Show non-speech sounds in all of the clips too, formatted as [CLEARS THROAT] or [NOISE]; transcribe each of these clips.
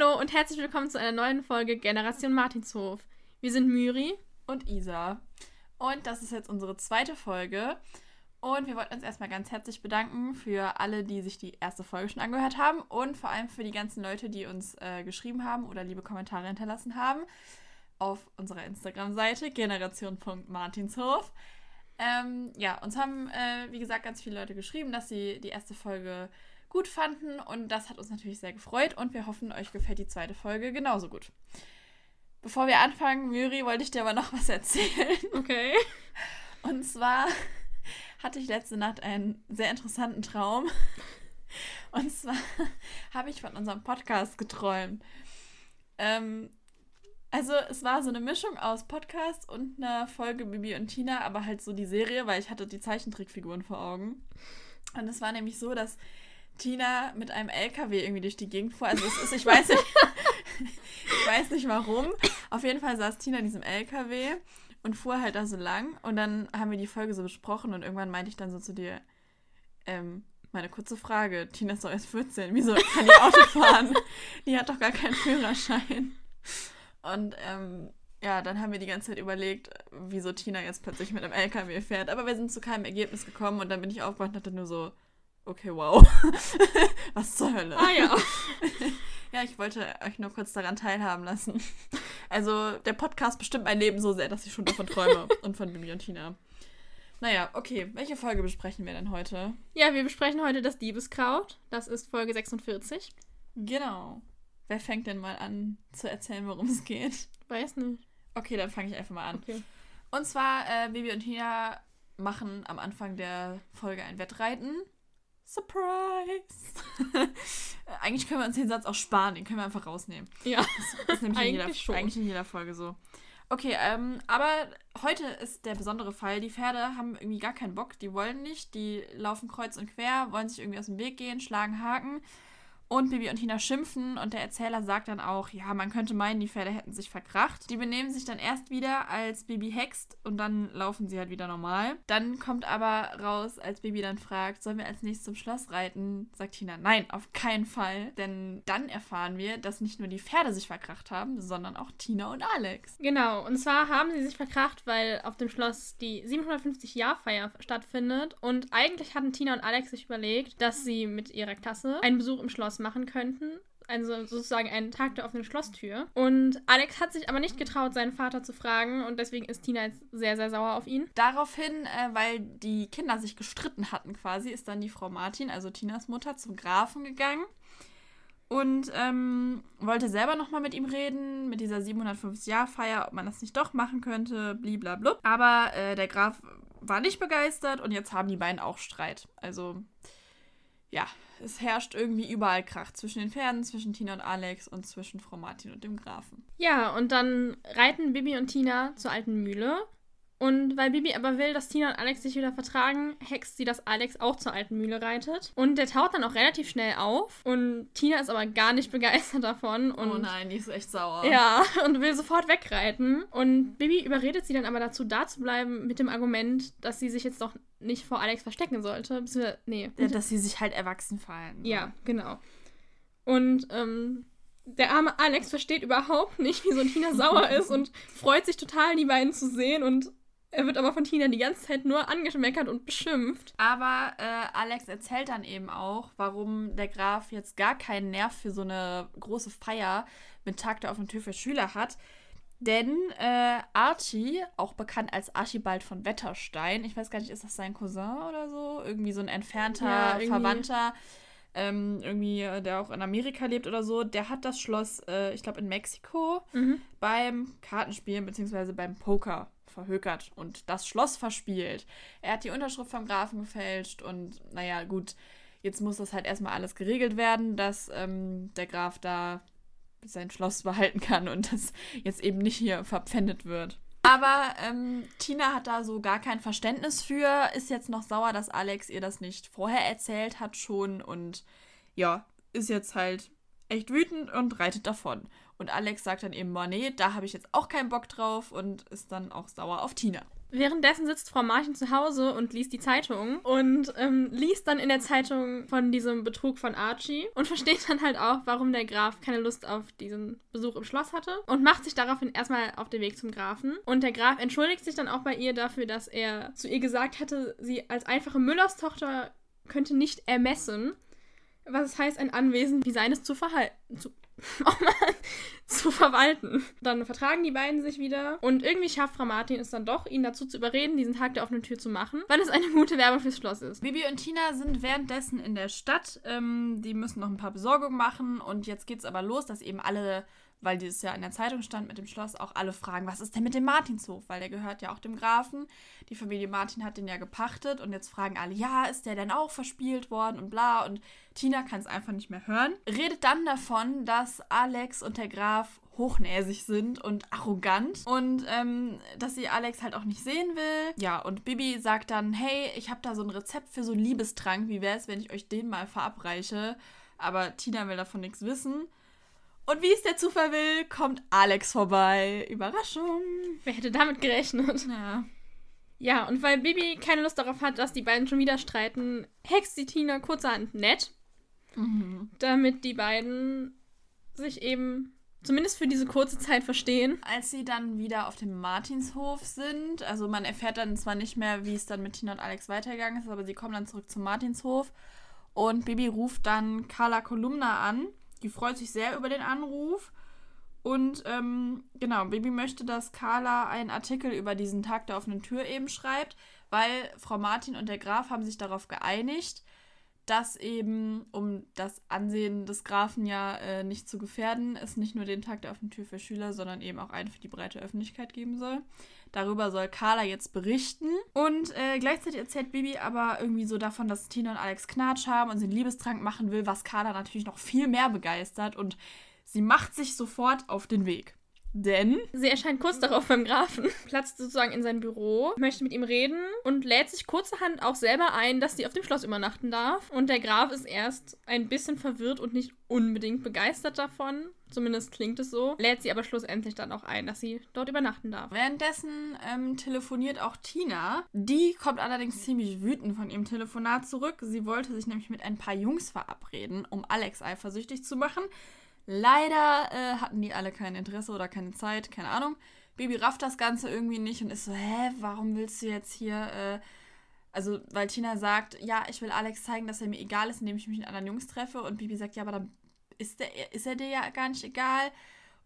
Hallo und herzlich willkommen zu einer neuen Folge Generation Martinshof. Wir sind Myri und Isa. Und das ist jetzt unsere zweite Folge. Und wir wollten uns erstmal ganz herzlich bedanken für alle, die sich die erste Folge schon angehört haben und vor allem für die ganzen Leute, die uns äh, geschrieben haben oder liebe Kommentare hinterlassen haben auf unserer Instagram-Seite generation.martinshof. Ähm, ja, uns haben, äh, wie gesagt, ganz viele Leute geschrieben, dass sie die erste Folge gut fanden und das hat uns natürlich sehr gefreut und wir hoffen, euch gefällt die zweite Folge genauso gut. Bevor wir anfangen, Myri, wollte ich dir aber noch was erzählen. [LAUGHS] Okay. Und zwar [LAUGHS] hatte ich letzte Nacht einen sehr interessanten Traum. [LAUGHS] Und zwar habe ich von unserem Podcast geträumt. Ähm, also es war so eine Mischung aus Podcast und einer Folge Bibi und Tina, aber halt so die Serie, weil ich hatte die Zeichentrickfiguren vor Augen. Und es war nämlich so, dass Tina mit einem LKW irgendwie durch die Gegend fuhr. Also es ist, ich weiß nicht, [LAUGHS] ich weiß nicht warum. Auf jeden Fall saß Tina in diesem LKW und fuhr halt da so lang. Und dann haben wir die Folge so besprochen und irgendwann meinte ich dann so zu dir, ähm, meine kurze Frage, Tina ist doch erst 14, wieso kann die Auto [LAUGHS] fahren? die hat doch gar keinen Führerschein. Und ähm, ja, dann haben wir die ganze Zeit überlegt, wieso Tina jetzt plötzlich mit einem LKW fährt. Aber wir sind zu keinem Ergebnis gekommen und dann bin ich aufgewacht und hatte nur so, okay, wow. [LAUGHS] Was zur Hölle? Ah ja. [LAUGHS] ja, ich wollte euch nur kurz daran teilhaben lassen. Also, der Podcast bestimmt mein Leben so sehr, dass ich schon davon träume [LAUGHS] und von Bibi und Tina. Naja, okay. Welche Folge besprechen wir denn heute? Ja, wir besprechen heute das Diebeskraut. Das ist Folge 46. Genau. Wer fängt denn mal an zu erzählen, worum es geht? Weiß nicht. Okay, dann fange ich einfach mal an. Okay. Und zwar, äh, Bibi und Tina machen am Anfang der Folge ein Wettreiten. Surprise! [LAUGHS] eigentlich können wir uns den Satz auch sparen, den können wir einfach rausnehmen. Ja. Das ist nämlich in jeder, Eigentlich schon. eigentlich in jeder Folge so. Okay, ähm, aber heute ist der besondere Fall. Die Pferde haben irgendwie gar keinen Bock, die wollen nicht, die laufen kreuz und quer, wollen sich irgendwie aus dem Weg gehen, schlagen Haken. Und Bibi und Tina schimpfen und der Erzähler sagt dann auch, ja, man könnte meinen, die Pferde hätten sich verkracht. Die benehmen sich dann erst wieder, als Bibi hext und dann laufen sie halt wieder normal. Dann kommt aber raus, als Bibi dann fragt, sollen wir als nächstes zum Schloss reiten, sagt Tina, nein, auf keinen Fall. Denn dann erfahren wir, dass nicht nur die Pferde sich verkracht haben, sondern auch Tina und Alex. Genau, und zwar haben sie sich verkracht, weil auf dem Schloss die 750-Jahr-Feier stattfindet. Und eigentlich hatten Tina und Alex sich überlegt, dass sie mit ihrer Klasse einen Besuch im Schloss machen könnten. Also sozusagen einen Tag der offenen Schlosstür. Und Alex hat sich aber nicht getraut, seinen Vater zu fragen. Und deswegen ist Tina jetzt sehr, sehr sauer auf ihn. Daraufhin, äh, weil die Kinder sich gestritten hatten quasi, ist dann die Frau Martin, also Tinas Mutter, zum Grafen gegangen und ähm, wollte selber nochmal mit ihm reden, mit dieser 750-Jahr-Feier, ob man das nicht doch machen könnte, bliblablub. Aber äh, der Graf war nicht begeistert und jetzt haben die beiden auch Streit. Also, ja, es herrscht irgendwie überall Krach zwischen den Pferden, zwischen Tina und Alex und zwischen Frau Martin und dem Grafen. Ja, und dann reiten Bibi und Tina zur alten Mühle. Und weil Bibi aber will, dass Tina und Alex sich wieder vertragen, hext sie, dass Alex auch zur alten Mühle reitet. Und der taucht dann auch relativ schnell auf. Und Tina ist aber gar nicht [LAUGHS] begeistert davon. Und oh nein, die ist echt sauer. Ja, [LAUGHS] und will sofort wegreiten. Und Bibi überredet sie dann aber dazu, da zu bleiben, mit dem Argument, dass sie sich jetzt doch nicht vor Alex verstecken sollte. Nee. Ja, Dass sie sich halt erwachsen fallen. Ja, genau. Und ähm, der arme Alex versteht überhaupt nicht, wieso Tina sauer [LAUGHS] ist und freut sich total, die beiden zu sehen. Und er wird aber von Tina die ganze Zeit nur angeschmeckert und beschimpft. Aber äh, Alex erzählt dann eben auch, warum der Graf jetzt gar keinen Nerv für so eine große Feier mit Tag der offenen Tür für Schüler hat. Denn äh, Archie, auch bekannt als Archibald von Wetterstein, ich weiß gar nicht, ist das sein Cousin oder so? Irgendwie so ein entfernter Ja. Verwandter, ähm, irgendwie, äh, der auch in Amerika lebt oder so, der hat das Schloss, äh, ich glaube, in Mexiko Mhm. beim Kartenspielen bzw. beim Poker verhökert und das Schloss verspielt. Er hat die Unterschrift vom Grafen gefälscht und naja, gut, jetzt muss das halt erstmal alles geregelt werden, dass ähm, der Graf da sein Schloss [LAUGHS] behalten kann und das jetzt eben nicht hier verpfändet wird. Aber ähm, Tina hat da so gar kein Verständnis für, ist jetzt noch sauer, dass Alex ihr das nicht vorher erzählt hat schon und ja, ist jetzt halt echt wütend und reitet davon. Und Alex sagt dann eben, nee, da habe ich jetzt auch keinen Bock drauf und ist dann auch sauer auf Tina. Währenddessen sitzt Frau Martin zu Hause und liest die Zeitung und ähm, liest dann in der Zeitung von diesem Betrug von Archie und [LAUGHS] versteht dann halt auch, warum der Graf keine Lust auf diesen Besuch im Schloss hatte und macht sich daraufhin erstmal auf den Weg zum Grafen. Und der Graf entschuldigt sich dann auch bei ihr dafür, dass er zu ihr gesagt hatte, sie als einfache Müllerstochter könnte nicht ermessen, was es heißt, ein Anwesen wie seines zu verhalten. Zu, [LAUGHS] oh Mann, zu verwalten. Dann vertragen die beiden sich wieder und irgendwie schafft Frau Martin es dann doch, ihn dazu zu überreden, diesen Tag der offenen Tür zu machen, weil es eine gute Werbung fürs Schloss ist. Bibi und Tina sind währenddessen in der Stadt. Ähm, die müssen noch ein paar Besorgungen machen und jetzt geht es aber los, dass eben alle weil dieses Jahr in der Zeitung stand mit dem Schloss, auch alle fragen, was ist denn mit dem Martinshof? Weil der gehört ja auch dem Grafen. Die Familie Martin hat den ja gepachtet und jetzt fragen alle, ja, ist der denn auch verspielt worden und bla. Und Tina kann es einfach nicht mehr hören. Redet dann davon, dass Alex und der Graf hochnäsig sind und arrogant und ähm, dass sie Alex halt auch nicht sehen will. Ja, und Bibi sagt dann, hey, ich habe da so ein Rezept für so einen Liebestrank. Wie wäre es, wenn ich euch den mal verabreiche? Aber Tina will davon nichts wissen. Und wie es der Zufall will, kommt Alex vorbei. Überraschung. Wer hätte damit gerechnet? Ja. Ja, und weil Bibi keine Lust darauf hat, dass die beiden schon wieder streiten, hext sie Tina kurzerhand nett. Mhm. Damit die beiden sich eben zumindest für diese kurze Zeit verstehen. Als sie dann wieder auf dem Martinshof sind, also man erfährt dann zwar nicht mehr, wie es dann mit Tina und Alex weitergegangen ist, aber sie kommen dann zurück zum Martinshof und Bibi ruft dann Carla Kolumna an die freut sich sehr über den Anruf. Und ähm, genau, Baby möchte, dass Carla einen Artikel über diesen Tag der offenen Tür eben schreibt, weil Frau Martin und der Graf haben sich darauf geeinigt, dass eben, um das Ansehen des Grafen ja äh, nicht zu gefährden, es nicht nur den Tag der offenen Tür für Schüler, sondern eben auch einen für die breite Öffentlichkeit geben soll. Darüber soll Carla jetzt berichten. Und äh, gleichzeitig erzählt Bibi aber irgendwie so davon, dass Tina und Alex Knatsch haben und sie einen Liebestrank machen will, was Carla natürlich noch viel mehr begeistert. Und sie macht sich sofort auf den Weg. Denn sie erscheint kurz darauf beim Grafen, [LAUGHS] platzt sozusagen in sein Büro, möchte mit ihm reden und lädt sich kurzerhand auch selber ein, dass sie auf dem Schloss übernachten darf. Und der Graf ist erst ein bisschen verwirrt und nicht unbedingt begeistert davon. Zumindest klingt es so. Lädt sie aber schlussendlich dann auch ein, dass sie dort übernachten darf. Währenddessen ähm, telefoniert auch Tina. Die kommt allerdings ziemlich wütend von ihrem Telefonat zurück. Sie wollte sich nämlich mit ein paar Jungs verabreden, um Alex eifersüchtig zu machen. Leider äh, hatten die alle kein Interesse oder keine Zeit, keine Ahnung. Baby rafft das Ganze irgendwie nicht und ist so, hä, warum willst du jetzt hier, äh, also, weil Tina sagt, ja, ich will Alex zeigen, dass er mir egal ist, indem ich mich mit anderen Jungs treffe. Und Bibi sagt, ja, aber dann ist, der, ist er dir ja gar nicht egal.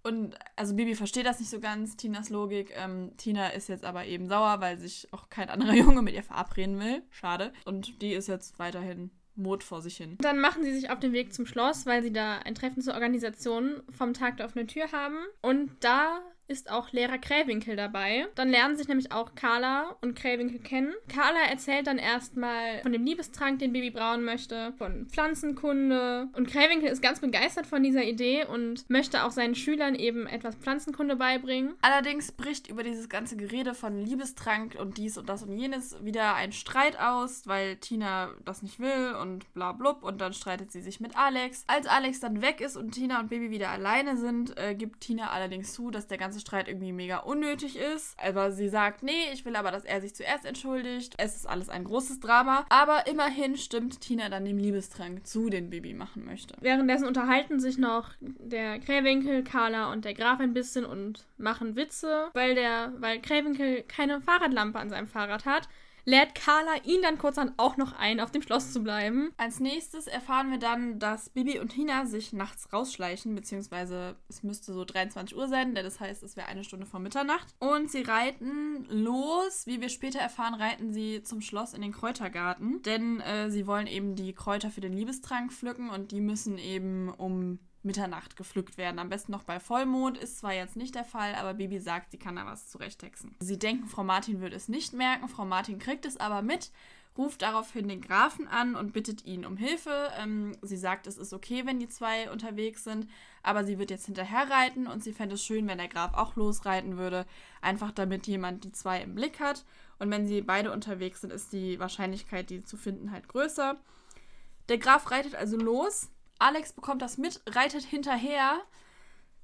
Und also Bibi versteht das nicht so ganz, Tinas Logik. Ähm, Tina ist jetzt aber eben sauer, weil sich auch kein anderer [LAUGHS] Junge mit ihr verabreden will. Schade. Und die ist jetzt weiterhin Mut vor sich hin. Dann machen sie sich auf den Weg zum Schloss, weil sie da ein Treffen zur Organisation vom Tag der offenen Tür haben. Und da ist auch Lehrer Kräwinkel dabei. Dann lernen sich nämlich auch Carla und Kräwinkel kennen. Carla erzählt dann erstmal von dem Liebestrank, den Baby brauen möchte, von Pflanzenkunde. Und Kräwinkel ist ganz begeistert von dieser Idee und möchte auch seinen Schülern eben etwas Pflanzenkunde beibringen. Allerdings bricht über dieses ganze Gerede von Liebestrank und dies und das und jenes wieder ein Streit aus, weil Tina das nicht will und bla blub. Und dann streitet sie sich mit Alex. Als Alex dann weg ist und Tina und Baby wieder alleine sind, äh, gibt Tina allerdings zu, dass der ganze ganze Streit irgendwie mega unnötig ist. Aber sie sagt, nee, ich will aber, dass er sich zuerst entschuldigt. Es ist alles ein großes Drama. Aber immerhin stimmt Tina dann dem Liebestrank zu, den Baby machen möchte. Währenddessen unterhalten sich noch der Krähwinkel, Carla und der Graf ein bisschen und machen Witze, weil der, weil Krähwinkel keine Fahrradlampe an seinem Fahrrad hat lädt Carla ihn dann kurzerhand auch noch ein, auf dem Schloss zu bleiben. Als nächstes erfahren wir dann, dass Bibi und Tina sich nachts rausschleichen, beziehungsweise es müsste so 23 Uhr sein, denn das heißt, es wäre eine Stunde vor Mitternacht. Und sie reiten los. Wie wir später erfahren, reiten sie zum Schloss in den Kräutergarten, denn äh, sie wollen eben die Kräuter für den Liebestrank pflücken und die müssen eben um Mitternacht gepflückt werden. Am besten noch bei Vollmond. Ist zwar jetzt nicht der Fall, aber Bibi sagt, sie kann da was zurechthexen. Sie denken, Frau Martin würde es nicht merken. Frau Martin kriegt es aber mit, ruft daraufhin den Grafen an und bittet ihn um Hilfe. Ähm, sie sagt, es ist okay, wenn die zwei unterwegs sind, aber sie wird jetzt hinterher reiten und sie fände es schön, wenn der Graf auch losreiten würde. Einfach damit jemand die zwei im Blick hat. Und wenn sie beide unterwegs sind, ist die Wahrscheinlichkeit, die zu finden, halt größer. Der Graf reitet also los Alex bekommt das mit, reitet hinterher.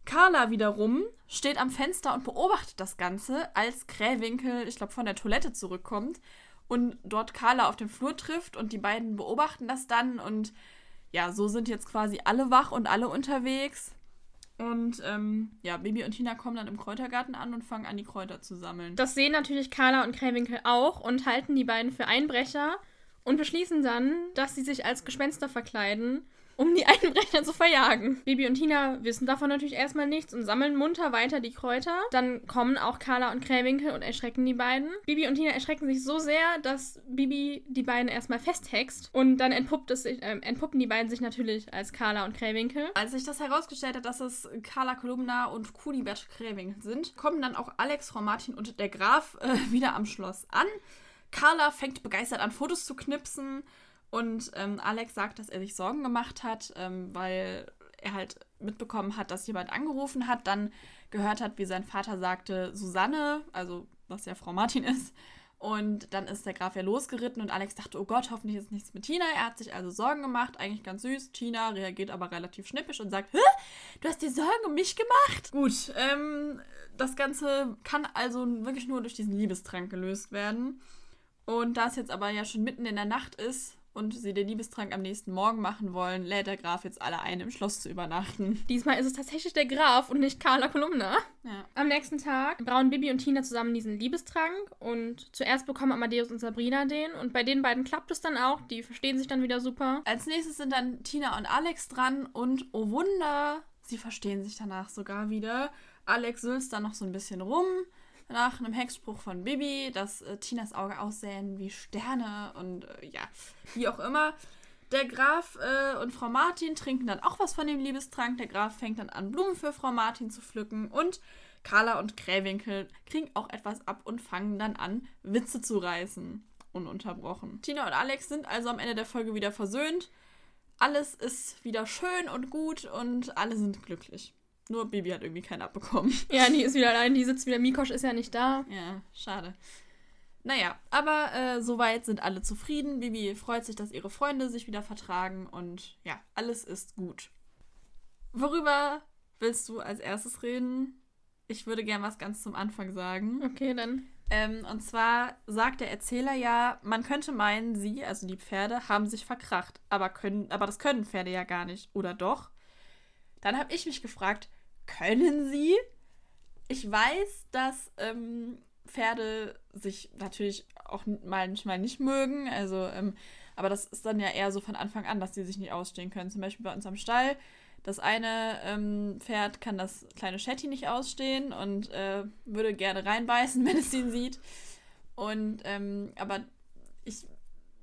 Carla wiederum steht am Fenster und beobachtet das Ganze, als Krähwinkel, ich glaube, von der Toilette zurückkommt und dort Carla auf dem Flur trifft und die beiden beobachten das dann und ja, so sind jetzt quasi alle wach und alle unterwegs. Und ähm, ja, Baby und Tina kommen dann im Kräutergarten an und fangen an, die Kräuter zu sammeln. Das sehen natürlich Carla und Krähwinkel auch und halten die beiden für Einbrecher und beschließen dann, dass sie sich als Gespenster verkleiden um die [LAUGHS] Einbrecher zu verjagen. Bibi und Tina wissen davon natürlich erstmal nichts und sammeln munter weiter die Kräuter. Dann kommen auch Carla und Krähwinkel und erschrecken die beiden. Bibi und Tina erschrecken sich so sehr, dass Bibi die beiden erstmal festhext und dann entpuppt es sich, äh, entpuppen die beiden sich natürlich als Carla und Krähwinkel. Als sich das herausgestellt hat, dass es Carla Kolumna und Kunibert Krähwinkel sind, kommen dann auch Alex, Frau Martin und der Graf äh, [LAUGHS] wieder am Schloss an. Carla fängt begeistert an, Fotos zu knipsen. Und ähm, Alex sagt, dass er sich Sorgen gemacht hat, ähm, weil er halt mitbekommen hat, dass jemand angerufen hat, dann gehört hat, wie sein Vater sagte, Susanne, also was ja Frau Martin [LAUGHS] ist. Und dann ist der Graf ja losgeritten und Alex dachte, oh Gott, hoffentlich ist nichts mit Tina. Er hat sich also Sorgen gemacht, eigentlich ganz süß. Tina reagiert aber relativ schnippisch und sagt, Hä? du hast dir Sorgen um mich gemacht? Gut, ähm, das Ganze kann also wirklich nur durch diesen Liebestrank gelöst werden. Und da es jetzt aber ja schon mitten in der Nacht ist, und sie den Liebestrank am nächsten Morgen machen wollen, lädt der Graf jetzt alle ein, im Schloss zu übernachten. Diesmal ist es tatsächlich der Graf und nicht Carla Kolumna. Ja. Am nächsten Tag brauen Bibi und Tina zusammen diesen Liebestrank und zuerst bekommen Amadeus und Sabrina den und bei den beiden klappt es dann auch, die verstehen sich dann wieder super. Als nächstes sind dann Tina und Alex dran und oh Wunder, sie verstehen sich danach sogar wieder. Alex sülzt dann noch so ein bisschen rum nach einem Hexspruch von Bibi, dass äh, Tinas Auge aussehen wie Sterne und äh, ja, wie auch immer. Der Graf äh, und Frau Martin trinken dann auch was von dem Liebestrank. Der Graf fängt dann an, Blumen für Frau Martin zu pflücken und Carla und Krähwinkel kriegen auch etwas ab und fangen dann an, Witze zu reißen. Ununterbrochen. Tina und Alex sind also am Ende der Folge wieder versöhnt. Alles ist wieder schön und gut und alle sind glücklich. Nur Bibi hat irgendwie keinen abbekommen. [LAUGHS] Ja, die ist wieder allein, die sitzt wieder. Mikosch ist ja nicht da. Ja, schade. Naja, aber äh, soweit sind alle zufrieden. Bibi freut sich, dass ihre Freunde sich wieder vertragen und ja, alles ist gut. Worüber willst du als erstes reden? Ich würde gern was ganz zum Anfang sagen. Okay, dann. Ähm, und zwar sagt der Erzähler ja, man könnte meinen, sie, also die Pferde, haben sich verkracht. Aber, können, aber das können Pferde ja gar nicht. Oder doch? Dann habe ich mich gefragt, können sie. Ich weiß, dass ähm, Pferde sich natürlich auch manchmal nicht mögen. Also, ähm, aber das ist dann ja eher so von Anfang an, dass sie sich nicht ausstehen können. Zum Beispiel bei uns am Stall. Das eine ähm, Pferd kann das kleine Shetty nicht ausstehen und äh, würde gerne reinbeißen, [LAUGHS] wenn es ihn sieht. Und ähm, aber ich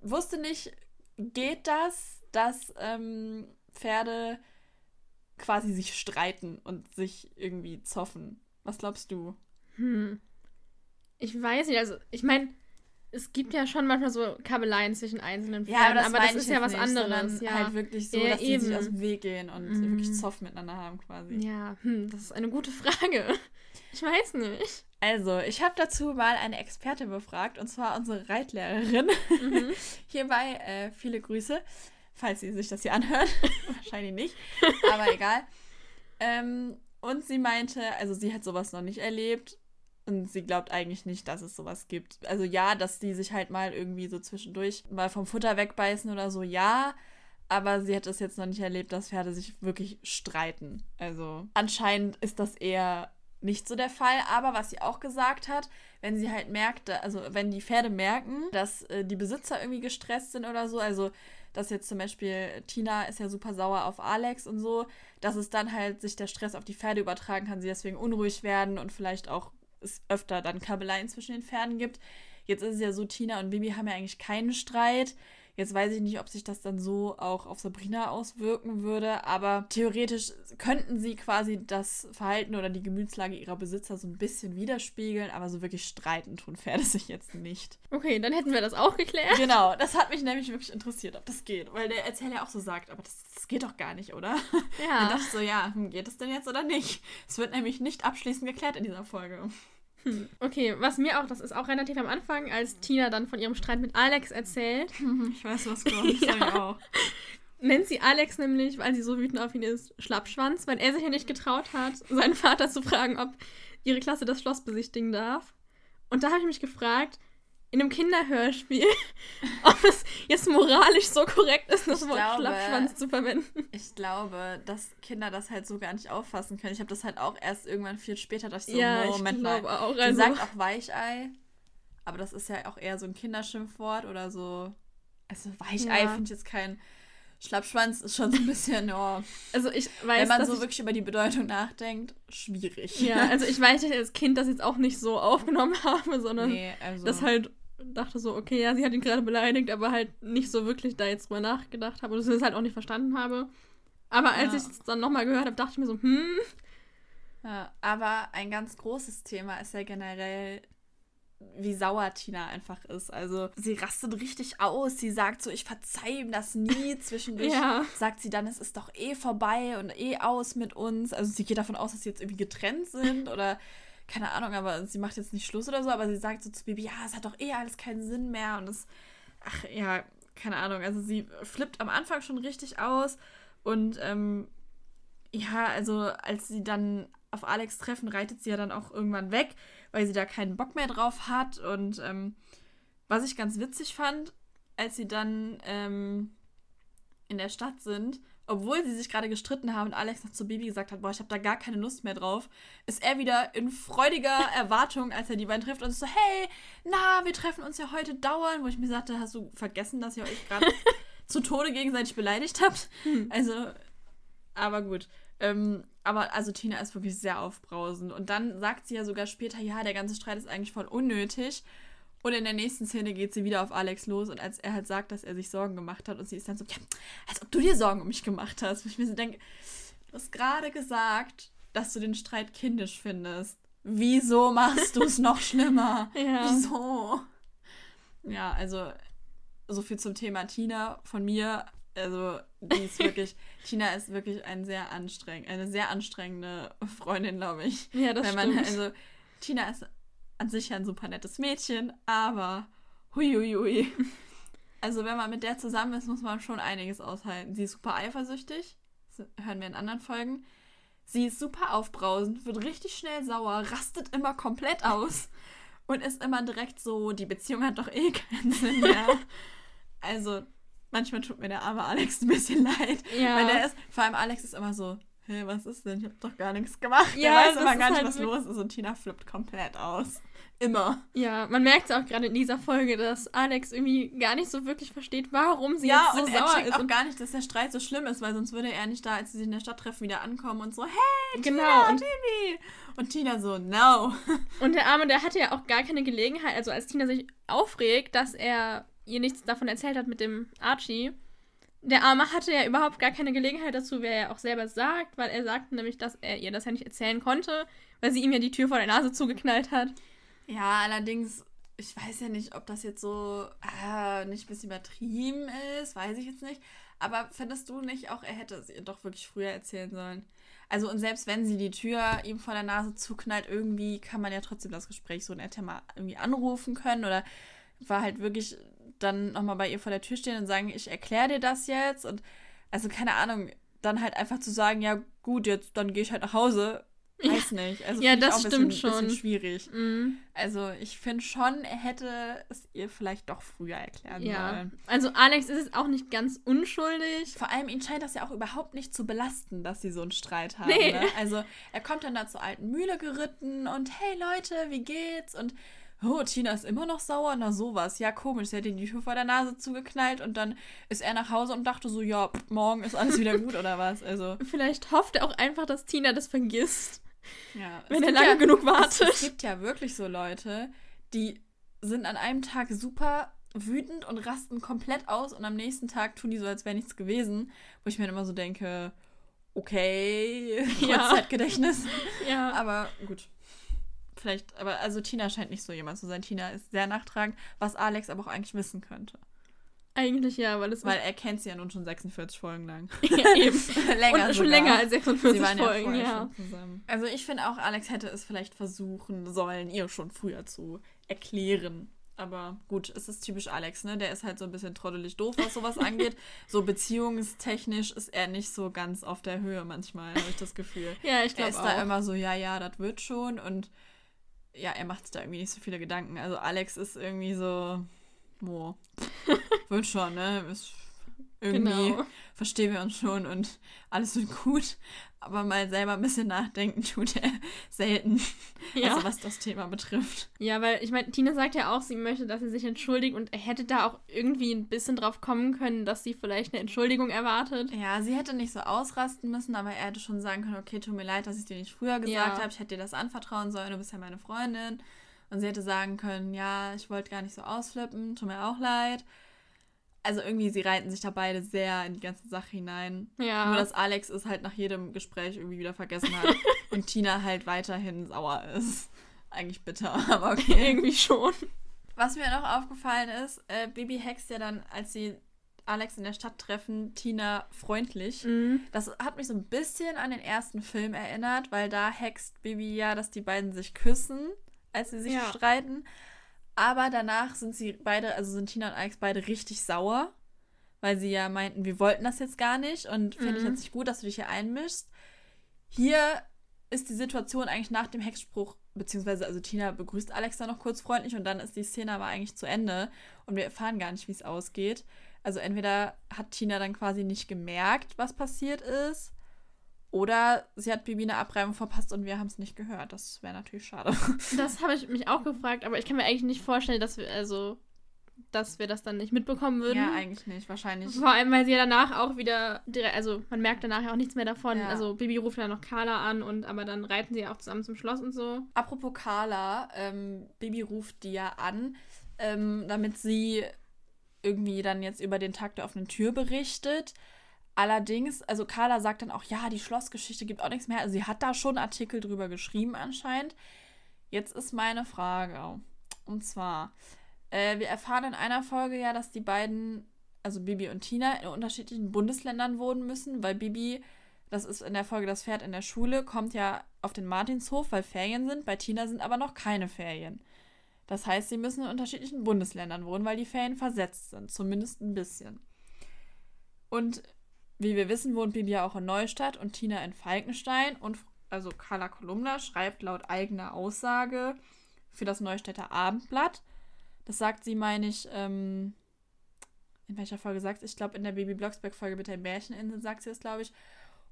wusste nicht, geht das, dass ähm, Pferde quasi sich streiten und sich irgendwie zoffen. Was glaubst du? Hm. Ich weiß nicht, also ich meine, es gibt ja schon manchmal so Kabeleien zwischen einzelnen Pferden, ja, aber das, aber das ist ja was nicht, anderes. Ja. Halt wirklich so, ja, dass eben. die sich aus dem Weg gehen und mhm. wirklich Zoff miteinander haben quasi. Ja, hm, das ist eine gute Frage. [LAUGHS] Ich weiß nicht. Also, ich habe dazu mal eine Expertin befragt, und zwar unsere Reitlehrerin. Mhm. [LAUGHS] Hierbei äh, viele Grüße falls sie sich das hier anhört. [LAUGHS] Wahrscheinlich nicht, aber egal. Ähm, und sie meinte, also sie hat sowas noch nicht erlebt und sie glaubt eigentlich nicht, dass es sowas gibt. Also ja, dass die sich halt mal irgendwie so zwischendurch mal vom Futter wegbeißen oder so, ja. Aber sie hat es jetzt noch nicht erlebt, dass Pferde sich wirklich streiten. Also anscheinend ist das eher nicht so der Fall. Aber was sie auch gesagt hat, wenn sie halt merkt, also wenn die Pferde merken, dass äh, die Besitzer irgendwie gestresst sind oder so, also dass jetzt zum Beispiel Tina ist ja super sauer auf Alex und so, dass es dann halt sich der Stress auf die Pferde übertragen kann, sie deswegen unruhig werden und vielleicht auch es öfter dann Kabeleien zwischen den Pferden gibt. Jetzt ist es ja so, Tina und Bibi haben ja eigentlich keinen Streit. Jetzt weiß ich nicht, ob sich das dann so auch auf Sabrina auswirken würde, aber theoretisch könnten sie quasi das Verhalten oder die Gemütslage ihrer Besitzer so ein bisschen widerspiegeln, aber so wirklich streiten tun Pferde [LAUGHS] sich jetzt nicht. Okay, dann hätten wir das auch geklärt. Genau, das hat mich nämlich wirklich interessiert, ob das geht, weil der Erzähler ja auch so sagt, aber das, das geht doch gar nicht, oder? Ja. [LAUGHS] Dann dachte ich so, ja, hm, geht es denn jetzt oder nicht? Es wird nämlich nicht abschließend geklärt in dieser Folge. Hm. Okay, was mir auch, das ist auch relativ am Anfang, als Tina dann von ihrem Streit mit Alex erzählt. [LAUGHS] Ich weiß, was [LAUGHS] kommt. Ja. ich auch. nennt sie Alex nämlich, weil sie so wütend auf ihn ist, Schlappschwanz, weil er sich ja nicht getraut hat, [LAUGHS] seinen Vater zu fragen, ob ihre Klasse das Schloss besichtigen darf. Und da habe ich mich gefragt, in einem Kinderhörspiel, [LAUGHS] ob es jetzt moralisch so korrekt ist, das Ich Wort glaube- Schlappschwanz zu verwenden. Ich glaube, dass Kinder das halt so gar nicht auffassen können. Ich habe das halt auch erst irgendwann viel später, dass ich so, ja, ich Moment glaube mal. auch. Also, sagt auch Weichei, aber das ist ja auch eher so ein Kinderschimpfwort oder so. Also Weichei Ja. finde ich jetzt kein Schlappschwanz, ist schon so ein bisschen, ja. [LAUGHS] also ich weiß, Wenn man so ich, wirklich über die Bedeutung nachdenkt, schwierig. ja, also [LAUGHS] ich weiß, dass ich als Kind das jetzt auch nicht so aufgenommen habe, sondern nee, also. das halt dachte so, okay, ja, sie hat ihn gerade beleidigt, aber halt nicht so wirklich da jetzt drüber nachgedacht habe oder es halt auch nicht verstanden habe. Aber als Ja. ich es dann nochmal gehört habe, dachte ich mir so, hm, Ja, aber ein ganz großes Thema ist ja generell, wie sauer Tina einfach ist. Also sie rastet richtig aus. Sie sagt so, ich verzeih ihm das nie. [LAUGHS] Zwischendurch Ja. sagt sie dann, es ist doch eh vorbei und eh aus mit uns. Also sie geht davon aus, dass sie jetzt irgendwie getrennt sind oder keine Ahnung, aber sie macht jetzt nicht Schluss oder so, aber sie sagt so zu Baby, ja, es hat doch eh alles keinen Sinn mehr und es, ach ja, keine Ahnung. Also sie flippt am Anfang schon richtig aus und ähm, ja, also als sie dann auf Alex treffen, reitet sie ja dann auch irgendwann weg, weil sie da keinen Bock mehr drauf hat. Und ähm, was ich ganz witzig fand, als sie dann ähm, in der Stadt sind, obwohl sie sich gerade gestritten haben und Alex noch zu Baby gesagt hat, boah, ich habe da gar keine Lust mehr drauf, ist er wieder in freudiger [LAUGHS] Erwartung, als er die beiden trifft und ist so, hey, na, wir treffen uns ja heute dauernd, wo ich mir sagte, hast du vergessen, dass ihr euch gerade [LAUGHS] zu Tode gegenseitig beleidigt habt? Also, aber gut. Ähm, aber also Tina ist wirklich sehr aufbrausend. Und dann sagt sie ja sogar später, ja, der ganze Streit ist eigentlich voll unnötig. Und in der nächsten Szene geht sie wieder auf Alex los und als er halt sagt, dass er sich Sorgen gemacht hat und sie ist dann so, ja, als ob du dir Sorgen um mich gemacht hast. Wo ich mir so denke, du hast gerade gesagt, dass du den Streit kindisch findest. Wieso machst du es [LAUGHS] noch schlimmer? Ja. Wieso? Ja, also so viel zum Thema Tina von mir. Also, die ist wirklich, [LAUGHS] Tina ist wirklich ein sehr anstrengend, eine sehr anstrengende Freundin, glaube ich. ja, das Weil man, stimmt. also, Tina ist an sich ein super nettes Mädchen, aber huiuiui. [LAUGHS] Also, wenn man mit der zusammen ist, muss man schon einiges aushalten. Sie ist super eifersüchtig, das hören wir in anderen Folgen. Sie ist super aufbrausend, wird richtig schnell sauer, rastet immer komplett aus [LAUGHS] und ist immer direkt so, die Beziehung hat doch eh keinen Sinn mehr. [LAUGHS] also, manchmal tut mir der arme Alex ein bisschen leid. Ja. Weil der ist, vor allem Alex ist immer so, hey, was ist denn? Ich hab doch gar nichts gemacht. Ja, der weiß immer gar nicht, halt was los ist und Tina flippt komplett aus. Immer. Ja, man merkt es auch gerade in dieser Folge, dass Alex irgendwie gar nicht so wirklich versteht, warum sie ja, jetzt so und er sauer checkt ist. auch gar nicht, dass der Streit so schlimm ist, weil sonst würde er nicht da, als sie sich in der Stadt treffen, wieder ankommen und so, hey, genau. Tina, Und, Baby. Und Tina so, no. [LAUGHS] und der Arme, der hatte ja auch gar keine Gelegenheit, also als Tina sich aufregt, dass er ihr nichts davon erzählt hat mit dem Archie. Der Arme hatte ja überhaupt gar keine Gelegenheit dazu, wer er auch selber sagt, weil er sagte nämlich, dass er ihr das ja nicht erzählen konnte, weil sie ihm ja die Tür vor der Nase zugeknallt hat. Ja, allerdings, ich weiß ja nicht, ob das jetzt so äh, nicht ein bisschen übertrieben ist, weiß ich jetzt nicht. Aber findest du nicht auch, er hätte es ihr doch wirklich früher erzählen sollen? Also, und selbst wenn sie die Tür ihm vor der Nase zuknallt, irgendwie kann man ja trotzdem das Gespräch so nett mal irgendwie anrufen können oder war halt wirklich dann nochmal bei ihr vor der Tür stehen und sagen, ich erkläre dir das jetzt und also keine Ahnung, dann halt einfach zu sagen, ja gut, jetzt dann gehe ich halt nach Hause, weiß nicht. Also Ja, das auch ein bisschen, stimmt schon. bisschen schwierig. Mhm. Also ich finde schon, er hätte es ihr vielleicht doch früher erklären Ja. sollen. Also Alex ist es auch nicht ganz unschuldig. Vor allem ihn scheint das ja auch überhaupt nicht zu belasten, dass sie so einen Streit haben. Nee. Ne? Also er kommt dann da zur alten Mühle geritten und hey Leute, wie geht's? Und oh, Tina ist immer noch sauer. Na sowas. Ja, komisch. Sie hat die Tür vor der Nase zugeknallt und dann ist er nach Hause und dachte so, ja, pff, morgen ist alles wieder gut oder was. Also [LAUGHS] Vielleicht hofft er auch einfach, dass Tina das vergisst, ja. es wenn er lange ja, genug Es, wartet. es gibt ja wirklich so Leute, die sind an einem Tag super wütend und rasten komplett aus und am nächsten Tag tun die so, als wäre nichts gewesen. Wo ich mir dann immer so denke, okay, Ja. Kurzzeitgedächtnis. ja. Aber gut. Vielleicht, aber also Tina scheint nicht so jemand zu sein. Tina ist sehr nachtragend, was Alex aber auch eigentlich wissen könnte. Eigentlich ja, weil es Weil er kennt sie ja nun schon 46 Folgen lang. [LAUGHS] ja, eben. [LAUGHS] länger Und schon sogar. länger als Sie 46 waren ja Folgen, ja. schon zusammen. Also ich finde auch, Alex hätte es vielleicht versuchen sollen, ihr schon früher zu erklären. Aber gut, es ist typisch Alex, ne? Der ist halt so ein bisschen trottelig doof, was sowas [LAUGHS] angeht. So beziehungstechnisch ist er nicht so ganz auf der Höhe manchmal, habe ich das Gefühl. ja, ich glaube Er ist auch. da immer so, ja, ja, das wird schon. Und ja, er macht sich da irgendwie nicht so viele Gedanken. Also Alex ist irgendwie so, wo, [LAUGHS] wird schon, ne? Ist irgendwie Genau. verstehen wir uns schon und alles wird gut. Aber mal selber ein bisschen nachdenken tut er selten. Ja. Also was das Thema betrifft. Ja, weil ich meine, Tina sagt ja auch, sie möchte, dass sie sich entschuldigt und er hätte da auch irgendwie ein bisschen drauf kommen können, dass sie vielleicht eine Entschuldigung erwartet. Ja, sie hätte nicht so ausrasten müssen, aber er hätte schon sagen können, okay, tut mir leid, dass ich dir nicht früher gesagt Ja. habe, ich hätte dir das anvertrauen sollen, du bist ja meine Freundin. Und sie hätte sagen können, ja, ich wollte gar nicht so ausflippen, tut mir auch leid. Also irgendwie, sie reiten sich da beide sehr in die ganze Sache hinein. Ja. Nur, dass Alex es halt nach jedem Gespräch irgendwie wieder vergessen hat [LAUGHS] und Tina halt weiterhin sauer ist. Eigentlich bitter, [LAUGHS] aber okay. [LAUGHS] irgendwie schon. Was mir noch aufgefallen ist, äh, Bibi hext ja dann, als sie Alex in der Stadt treffen, Tina freundlich. Mhm. Das hat mich so ein bisschen an den ersten Film erinnert, weil da hext Bibi ja, dass die beiden sich küssen, als sie sich Ja. streiten. Aber danach sind sie beide, also sind Tina und Alex beide richtig sauer, weil sie ja meinten, wir wollten das jetzt gar nicht und finde ich Mhm. jetzt nicht gut, dass du dich hier einmischst. Hier ist die Situation eigentlich nach dem Hexspruch, beziehungsweise also Tina begrüßt Alex dann noch kurz freundlich und dann ist die Szene aber eigentlich zu Ende und wir erfahren gar nicht, wie es ausgeht. Also entweder hat Tina dann quasi nicht gemerkt, was passiert ist, oder sie hat Bibi eine Abreibung verpasst und wir haben es nicht gehört. Das wäre natürlich schade. [LAUGHS] Das habe ich mich auch gefragt, aber ich kann mir eigentlich nicht vorstellen, dass wir, also, dass wir das dann nicht mitbekommen würden. Ja, eigentlich nicht. Wahrscheinlich. Vor allem, weil sie ja danach auch wieder direkt, also man merkt danach ja auch nichts mehr davon. Ja. Also Bibi ruft ja noch Carla an und aber dann reiten sie ja auch zusammen zum Schloss und so. Apropos Carla, ähm, Bibi ruft die ja an, ähm, damit sie irgendwie dann jetzt über den Tag der offenen Tür berichtet. Allerdings, also Carla sagt dann auch, ja, die Schlossgeschichte gibt auch nichts mehr. Also sie hat da schon Artikel drüber geschrieben anscheinend. Jetzt ist meine Frage. Und zwar, äh, wir erfahren in einer Folge ja, dass die beiden, also Bibi und Tina, in unterschiedlichen Bundesländern wohnen müssen, weil Bibi, das ist in der Folge das Pferd in der Schule, kommt ja auf den Martinshof, weil Ferien sind. Bei Tina sind aber noch keine Ferien. Das heißt, sie müssen in unterschiedlichen Bundesländern wohnen, weil die Ferien versetzt sind, zumindest ein bisschen. Und wie wir wissen, wohnt Bibi ja auch in Neustadt und Tina in Falkenstein. Und also Carla Kolumna schreibt laut eigener Aussage für das Neustädter Abendblatt. Das sagt sie, meine ich, ähm, in welcher Folge sagt sie? Ich glaube, in der Baby Blocksberg-Folge mit der Märcheninsel sagt sie das, glaube ich.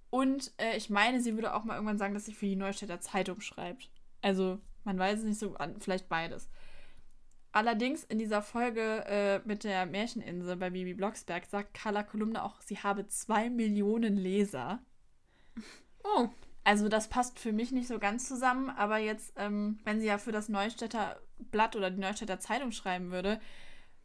Und äh, ich meine, sie würde auch mal irgendwann sagen, dass sie für die Neustädter Zeitung schreibt. Also, man weiß es nicht so, an, vielleicht beides. Allerdings in dieser Folge äh, mit der Märcheninsel bei Bibi Blocksberg sagt Carla Kolumna auch, sie habe zwei Millionen Leser. [LAUGHS] Oh. Also das passt für mich nicht so ganz zusammen, aber jetzt, ähm, wenn sie ja für das Neustädter Blatt oder die Neustädter Zeitung schreiben würde,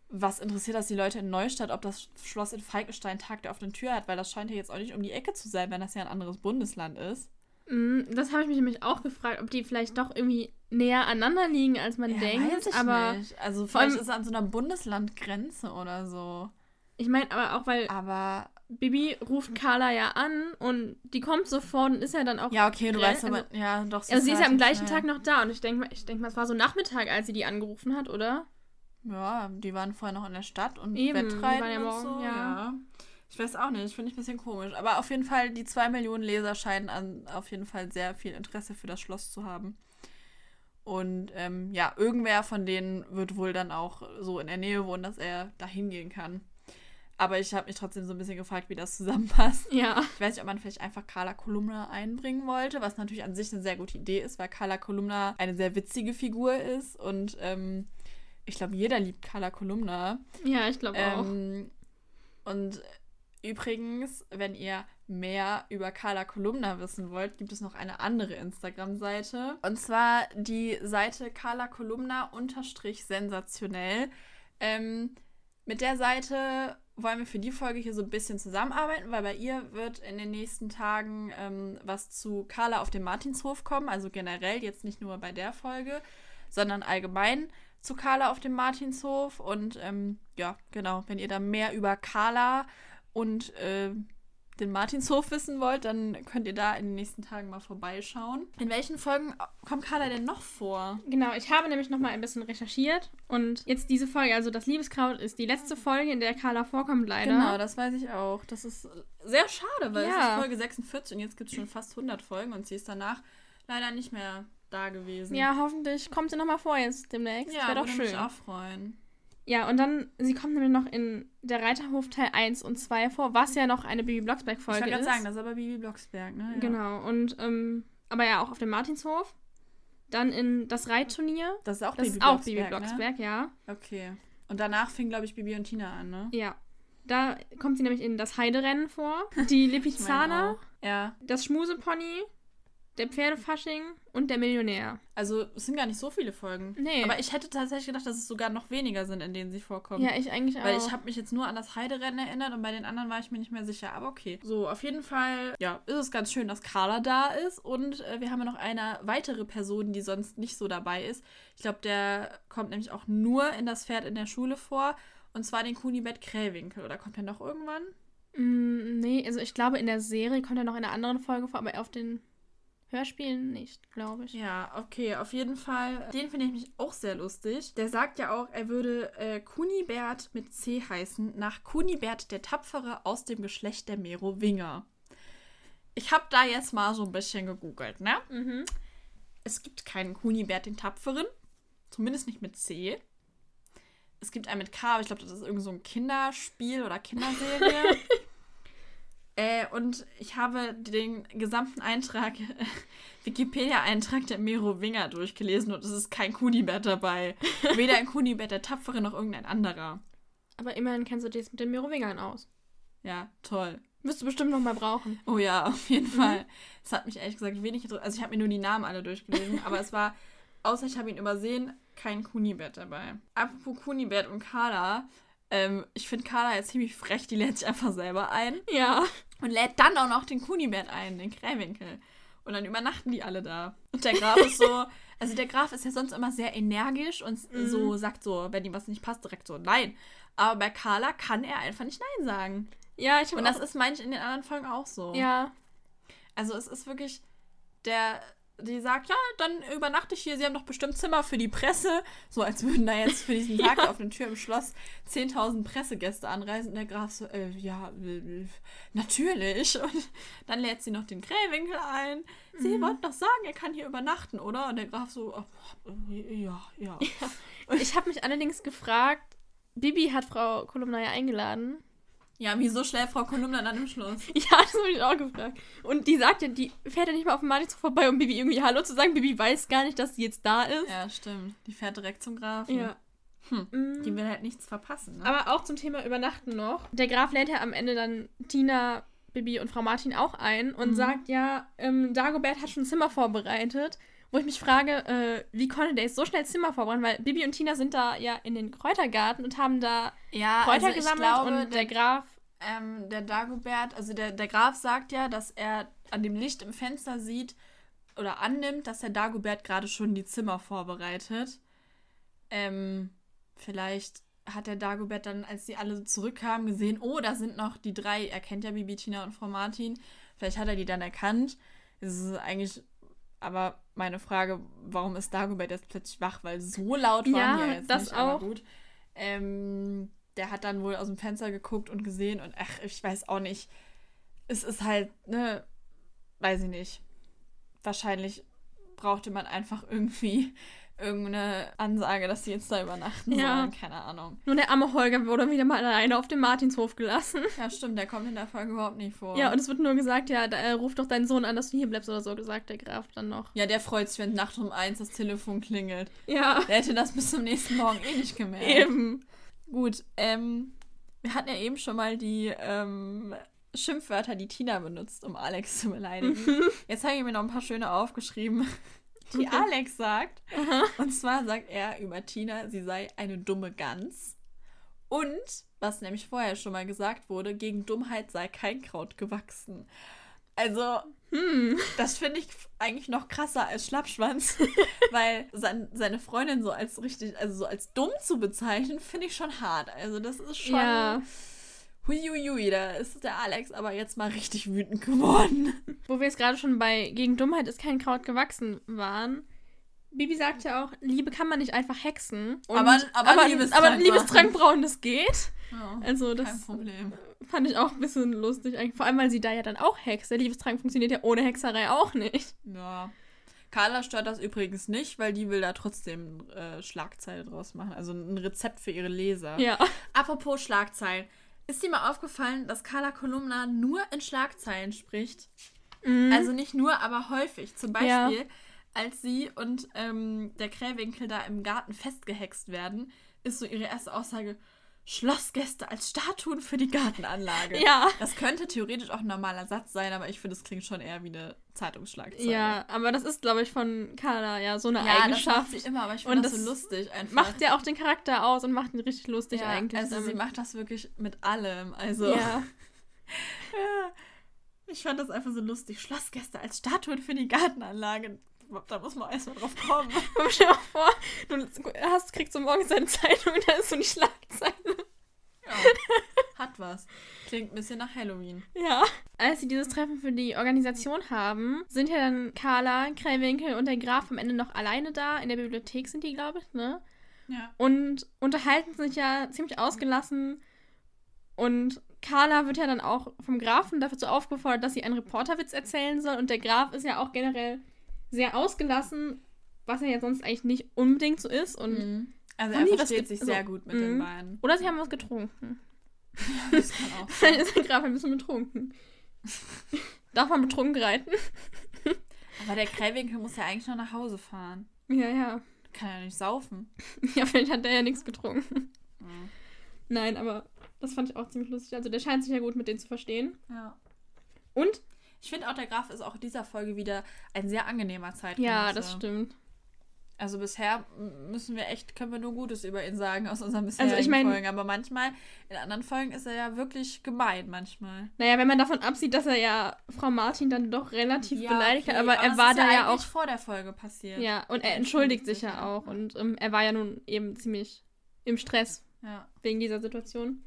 was interessiert das die Leute in Neustadt, ob das Schloss in Falkenstein Tag der offenen Tür hat, weil das scheint ja jetzt auch nicht um die Ecke zu sein, wenn das ja ein anderes Bundesland ist. Mm, Das habe ich mich nämlich auch gefragt, ob die vielleicht doch irgendwie näher aneinander liegen, als man denkt. weiß ich aber nicht. Also vielleicht allem- ist es an so einer Bundeslandgrenze oder so. ich meine, aber auch weil Aber Bibi ruft Carla ja an und die kommt sofort und ist ja dann auch. ja, okay, du weißt aber, ja, doch. also sie ist ja am gleichen schnell. Tag noch da und ich denke mal, ich denke mal, es war so Nachmittag, als sie die angerufen hat, oder? Ja, die waren vorher noch in der Stadt und Eben, die Wettreiten waren ja und morgen, so. ja. Ich weiß auch nicht, finde ich ein bisschen komisch. Aber auf jeden Fall, die zwei Millionen Leser scheinen an, auf jeden Fall sehr viel Interesse für das Schloss zu haben. Und ähm, ja, irgendwer von denen wird wohl dann auch so in der Nähe wohnen, dass er da hingehen kann. Aber ich habe mich trotzdem so ein bisschen gefragt, wie das [LAUGHS] zusammenpasst. Ja. Ich weiß nicht, ob man vielleicht einfach Carla Kolumna einbringen wollte, was natürlich an sich eine sehr gute Idee ist, weil Carla Kolumna eine sehr witzige Figur ist und ähm, ich glaube, jeder liebt Carla Kolumna. Ja, ich glaube auch. Ähm, und übrigens, wenn ihr mehr über Carla Kolumna wissen wollt, gibt es noch eine andere Instagram-Seite. Und zwar die Seite Carla Kolumna unterstrich sensationell. Ähm, mit der Seite wollen wir für die Folge hier so ein bisschen zusammenarbeiten, weil bei ihr wird in den nächsten Tagen ähm, was zu Carla auf dem Martinshof kommen. Also generell, jetzt nicht nur bei der Folge, sondern allgemein zu Carla auf dem Martinshof. Und ähm, ja, genau, wenn ihr da mehr über Carla und äh, den Martinshof wissen wollt, dann könnt ihr da in den nächsten Tagen mal vorbeischauen. In welchen Folgen kommt Carla denn noch vor? Genau, ich habe nämlich noch mal ein bisschen recherchiert und jetzt diese Folge, also das Liebeskraut, ist die letzte Folge, in der Carla vorkommt, leider. Genau, das weiß ich auch. Das ist sehr schade, weil es Ja. ist Folge 46 und jetzt gibt es schon fast 100 Folgen und sie ist danach leider nicht mehr da gewesen. Ja, hoffentlich kommt sie noch mal vor jetzt demnächst. ja Wäre doch würde schön. mich auch freuen. Ja, und dann, sie kommt nämlich noch in der Reiterhof Teil 1 und 2 vor, was ja noch eine Bibi Ich Blocksberg-Folge wollte ist. gerade sagen, das ist aber Bibi Blocksberg, ne? Ja. Genau, und, ähm, aber ja auch auf dem Martinshof. Dann in das Reitturnier. Das ist auch Das Bibi ist auch Blocksberg, Bibi Blocksberg, ja. Ne? Okay. Und danach fing, glaube ich, Bibi und Tina an, ne? Ja. Da kommt sie nämlich in das Heiderennen vor. Die [LAUGHS] Ich Lipizzaner, meine auch. Ja. das Schmusepony, der Pferdefasching und der Millionär. Also, es sind gar nicht so viele Folgen. Nee. Aber ich hätte tatsächlich gedacht, dass es sogar noch weniger sind, in denen sie vorkommen. Ja, ich eigentlich auch. Weil ich habe mich jetzt nur an das Heiderennen erinnert und bei den anderen war ich mir nicht mehr sicher. Aber okay. So, auf jeden Fall, ja, ist es ganz schön, dass Carla da ist. Und äh, wir haben ja noch eine weitere Person, die sonst nicht so dabei ist. Ich glaube, der kommt nämlich auch nur in das Pferd in der Schule vor. Und zwar den Kunibet Krähwinkel. Oder kommt er noch irgendwann? Mm, nee, also ich glaube, in der Serie kommt er noch in einer anderen Folge vor, aber auf den Hörspielen nicht, glaube ich. Ja, okay, auf jeden Fall. Den finde ich mich auch sehr lustig. Der sagt ja auch, er würde äh, Kunibert mit C heißen, nach Kunibert der Tapfere aus dem Geschlecht der Merowinger. Ich habe da jetzt mal so ein bisschen gegoogelt, ne? Mhm. Es gibt keinen Kunibert den Tapferen. Zumindest nicht mit C. Es gibt einen mit K, aber ich glaube, das ist irgend so ein Kinderspiel oder Kinderserie. [LAUGHS] äh, und ich habe den gesamten Eintrag, [LAUGHS] Wikipedia-Eintrag der Merowinger durchgelesen und es ist kein Kunibert dabei. [LAUGHS] Weder ein Kunibert der Tapfere noch irgendein anderer. Aber immerhin kennst du dich jetzt mit den Merowingern aus. Ja, toll. Wirst du bestimmt noch mal brauchen. Oh ja, [LAUGHS] auf jeden Fall. Es hat mich ehrlich gesagt wenig. Also ich habe mir nur die Namen alle durchgelesen, aber es war, außer ich habe ihn übersehen, kein Kunibert dabei. Apropos Kunibert und Carla, ähm, ich finde Carla jetzt ziemlich frech, die lädt sich einfach selber ein Ja. und lädt dann auch noch den Kunibert ein, den Krähwinkel. Und dann übernachten die alle da. Und der Graf ist so, [LAUGHS] also der Graf ist ja sonst immer sehr energisch und so sagt so, wenn ihm was nicht passt, direkt so nein. Aber bei Carla kann er einfach nicht nein sagen. Ja, ich Und das ist manchmal in den anderen Folgen auch so. Ja. Also es ist wirklich der, die sagt, ja, dann übernachte ich hier, sie haben doch bestimmt Zimmer für die Presse. So als würden da jetzt für diesen [LAUGHS] Tag auf der Tür im Schloss 10.000 Pressegäste anreisen. Und der Graf so, äh, ja, äh, natürlich. Und dann lädt sie noch den Krähwinkel ein. Sie wollten doch sagen, er kann hier übernachten, oder? Und der Graf so, oh, äh, ja, ja. Ich habe mich allerdings gefragt, Bibi hat Frau Kolumna ja eingeladen. Ja, wieso schläft Frau Kolumna dann im Schloss? [LAUGHS] Ja, das habe ich auch gefragt. Und die sagt ja, die fährt ja nicht mal auf dem Martinshof vorbei, um Bibi irgendwie Hallo zu sagen. Bibi weiß gar nicht, dass sie jetzt da ist. Ja, stimmt. Die fährt direkt zum Grafen. Ja. Hm. Mm. Die will halt nichts verpassen, ne? Aber auch zum Thema Übernachten noch. Der Graf lädt ja am Ende dann Tina, Bibi und Frau Martin auch ein und Mhm. sagt ja, ähm, Dagobert hat schon ein Zimmer vorbereitet. Wo ich mich frage, äh, wie konnte der jetzt so schnell Zimmer vorbereiten? Weil Bibi und Tina sind da ja in den Kräutergarten und haben da ja, Kräuter also ich gesammelt glaube, und der Graf. Ähm, der Dagobert, also der, der Graf sagt ja, dass er an dem Licht im Fenster sieht oder annimmt, dass der Dagobert gerade schon die Zimmer vorbereitet. Ähm, vielleicht hat der Dagobert dann, als sie alle zurückkamen, gesehen, oh, da sind noch die drei, er kennt ja Bibi, Tina und Frau Martin. Vielleicht hat er die dann erkannt. Es ist eigentlich aber meine Frage, warum ist Dagobert jetzt plötzlich wach? Weil so laut waren Ja, die ja jetzt das nicht, aber auch. gut. Ähm, der hat dann wohl aus dem Fenster geguckt und gesehen und ach, ich weiß auch nicht. Es ist halt, ne, weiß ich nicht. Wahrscheinlich brauchte man einfach irgendwie irgendeine Ansage, dass sie jetzt da übernachten Ja. sollen. Keine Ahnung. Nur der arme Holger wurde wieder mal alleine auf dem Martinshof gelassen. Ja, stimmt, der kommt in der Folge überhaupt nicht vor. Ja, und es wird nur gesagt, ja, da, äh, ruf doch deinen Sohn an, dass du hier bleibst oder so, gesagt der Graf dann noch. ja, der freut sich, wenn nachts um eins das Telefon klingelt. Ja, Der hätte das bis zum nächsten Morgen eh nicht gemerkt. eben. Gut, ähm, wir hatten ja eben schon mal die ähm, Schimpfwörter, die Tina benutzt, um Alex zu beleidigen. Jetzt habe ich mir noch ein paar schöne aufgeschrieben, die Okay. Alex sagt. Aha. Und zwar sagt er über Tina, sie sei eine dumme Gans. Und, was nämlich vorher schon mal gesagt wurde, gegen Dummheit sei kein Kraut gewachsen. Also, Hm. das finde ich eigentlich noch krasser als Schlappschwanz, [LAUGHS] weil sein, seine Freundin so als richtig, also so als dumm zu bezeichnen, finde ich schon hart. Also das ist schon. Ja. Huiuiui, da ist der Alex aber jetzt mal richtig wütend geworden. Wo wir jetzt gerade schon bei gegen Dummheit ist kein Kraut gewachsen waren. Bibi sagt ja auch, Liebe kann man nicht einfach hexen. Und, Aber- aber Liebestrank aber Liebestrank brauen, das geht. Ja, Also kein das Problem. fand ich auch ein bisschen lustig. eigentlich. Vor allem, weil sie da ja dann auch hext. Der Liebestrank funktioniert ja ohne Hexerei auch nicht. Ja. Carla stört das übrigens nicht, weil die will da trotzdem äh, Schlagzeile draus machen. Also ein Rezept für ihre Leser. Ja. Apropos Schlagzeilen. Ist dir mal aufgefallen, dass Carla Kolumna nur in Schlagzeilen spricht? Mhm. Also nicht nur, aber häufig. Zum Ja. Beispiel, als sie und ähm, der Krähwinkel da im Garten festgehext werden, ist so ihre erste Aussage: Schlossgäste als Statuen für die Gartenanlage. Ja. Das könnte theoretisch auch ein normaler Satz sein, aber ich finde, es klingt schon eher wie eine Zeitungsschlagzeile. Ja, aber das ist, glaube ich, von Carla ja so eine ja das macht Eigenschaft. sie immer, aber ich finde das, das so lustig einfach. Macht ja auch den Charakter aus und macht ihn richtig lustig ja, eigentlich. Also sie damit. macht das wirklich mit allem. Also Ja. [LAUGHS] ich fand das einfach so lustig. Schlossgäste als Statuen für die Gartenanlage. Da muss man erstmal drauf kommen. [LAUGHS] Stell dir mal vor, du hast, kriegst so morgens deine Zeitung und da ist so die Schlagzeile. Ja, hat was. Klingt ein bisschen nach Halloween. Ja. Als sie dieses Treffen für die Organisation haben, sind ja dann Carla, Krähwinkel und der Graf am Ende noch alleine da. In der Bibliothek sind die, glaube ich, ne? Ja. Und unterhalten sich ja ziemlich ausgelassen. Und Carla wird ja dann auch vom Grafen dazu aufgefordert, dass sie einen Reporterwitz erzählen soll. Und der Graf ist ja auch generell sehr ausgelassen, was er ja sonst eigentlich nicht unbedingt so ist. Und Mhm. Also er versteht sich so, sehr gut mit den mhm. beiden. Oder sie haben was getrunken. [LAUGHS] Das kann auch sein. ist der Graf ein bisschen betrunken. [LAUGHS] Darf man betrunken reiten? Aber der Krähwinkel muss ja eigentlich noch nach Hause fahren. Ja, ja. Kann ja nicht saufen. [LAUGHS] Ja, vielleicht hat der ja nichts getrunken. Mhm. Nein, aber das fand ich auch ziemlich lustig. Also der scheint sich ja gut mit denen zu verstehen. Ja. Und? Ich finde auch, der Graf ist auch in dieser Folge wieder ein sehr angenehmer Zeitgenosse. Ja, das stimmt. Also bisher müssen wir echt, können wir nur Gutes über ihn sagen aus unseren bisherigen Also ich mein- Folgen. Aber manchmal, in anderen Folgen ist er ja wirklich gemein manchmal. Naja, wenn man davon absieht, dass er ja Frau Martin dann doch relativ beleidigt hat, okay, aber er war da ja eigentlich auch. vor der Folge passiert. Ja, und er entschuldigt sich ja auch. Und ähm, er war ja nun eben ziemlich im Stress Ja. wegen dieser Situation.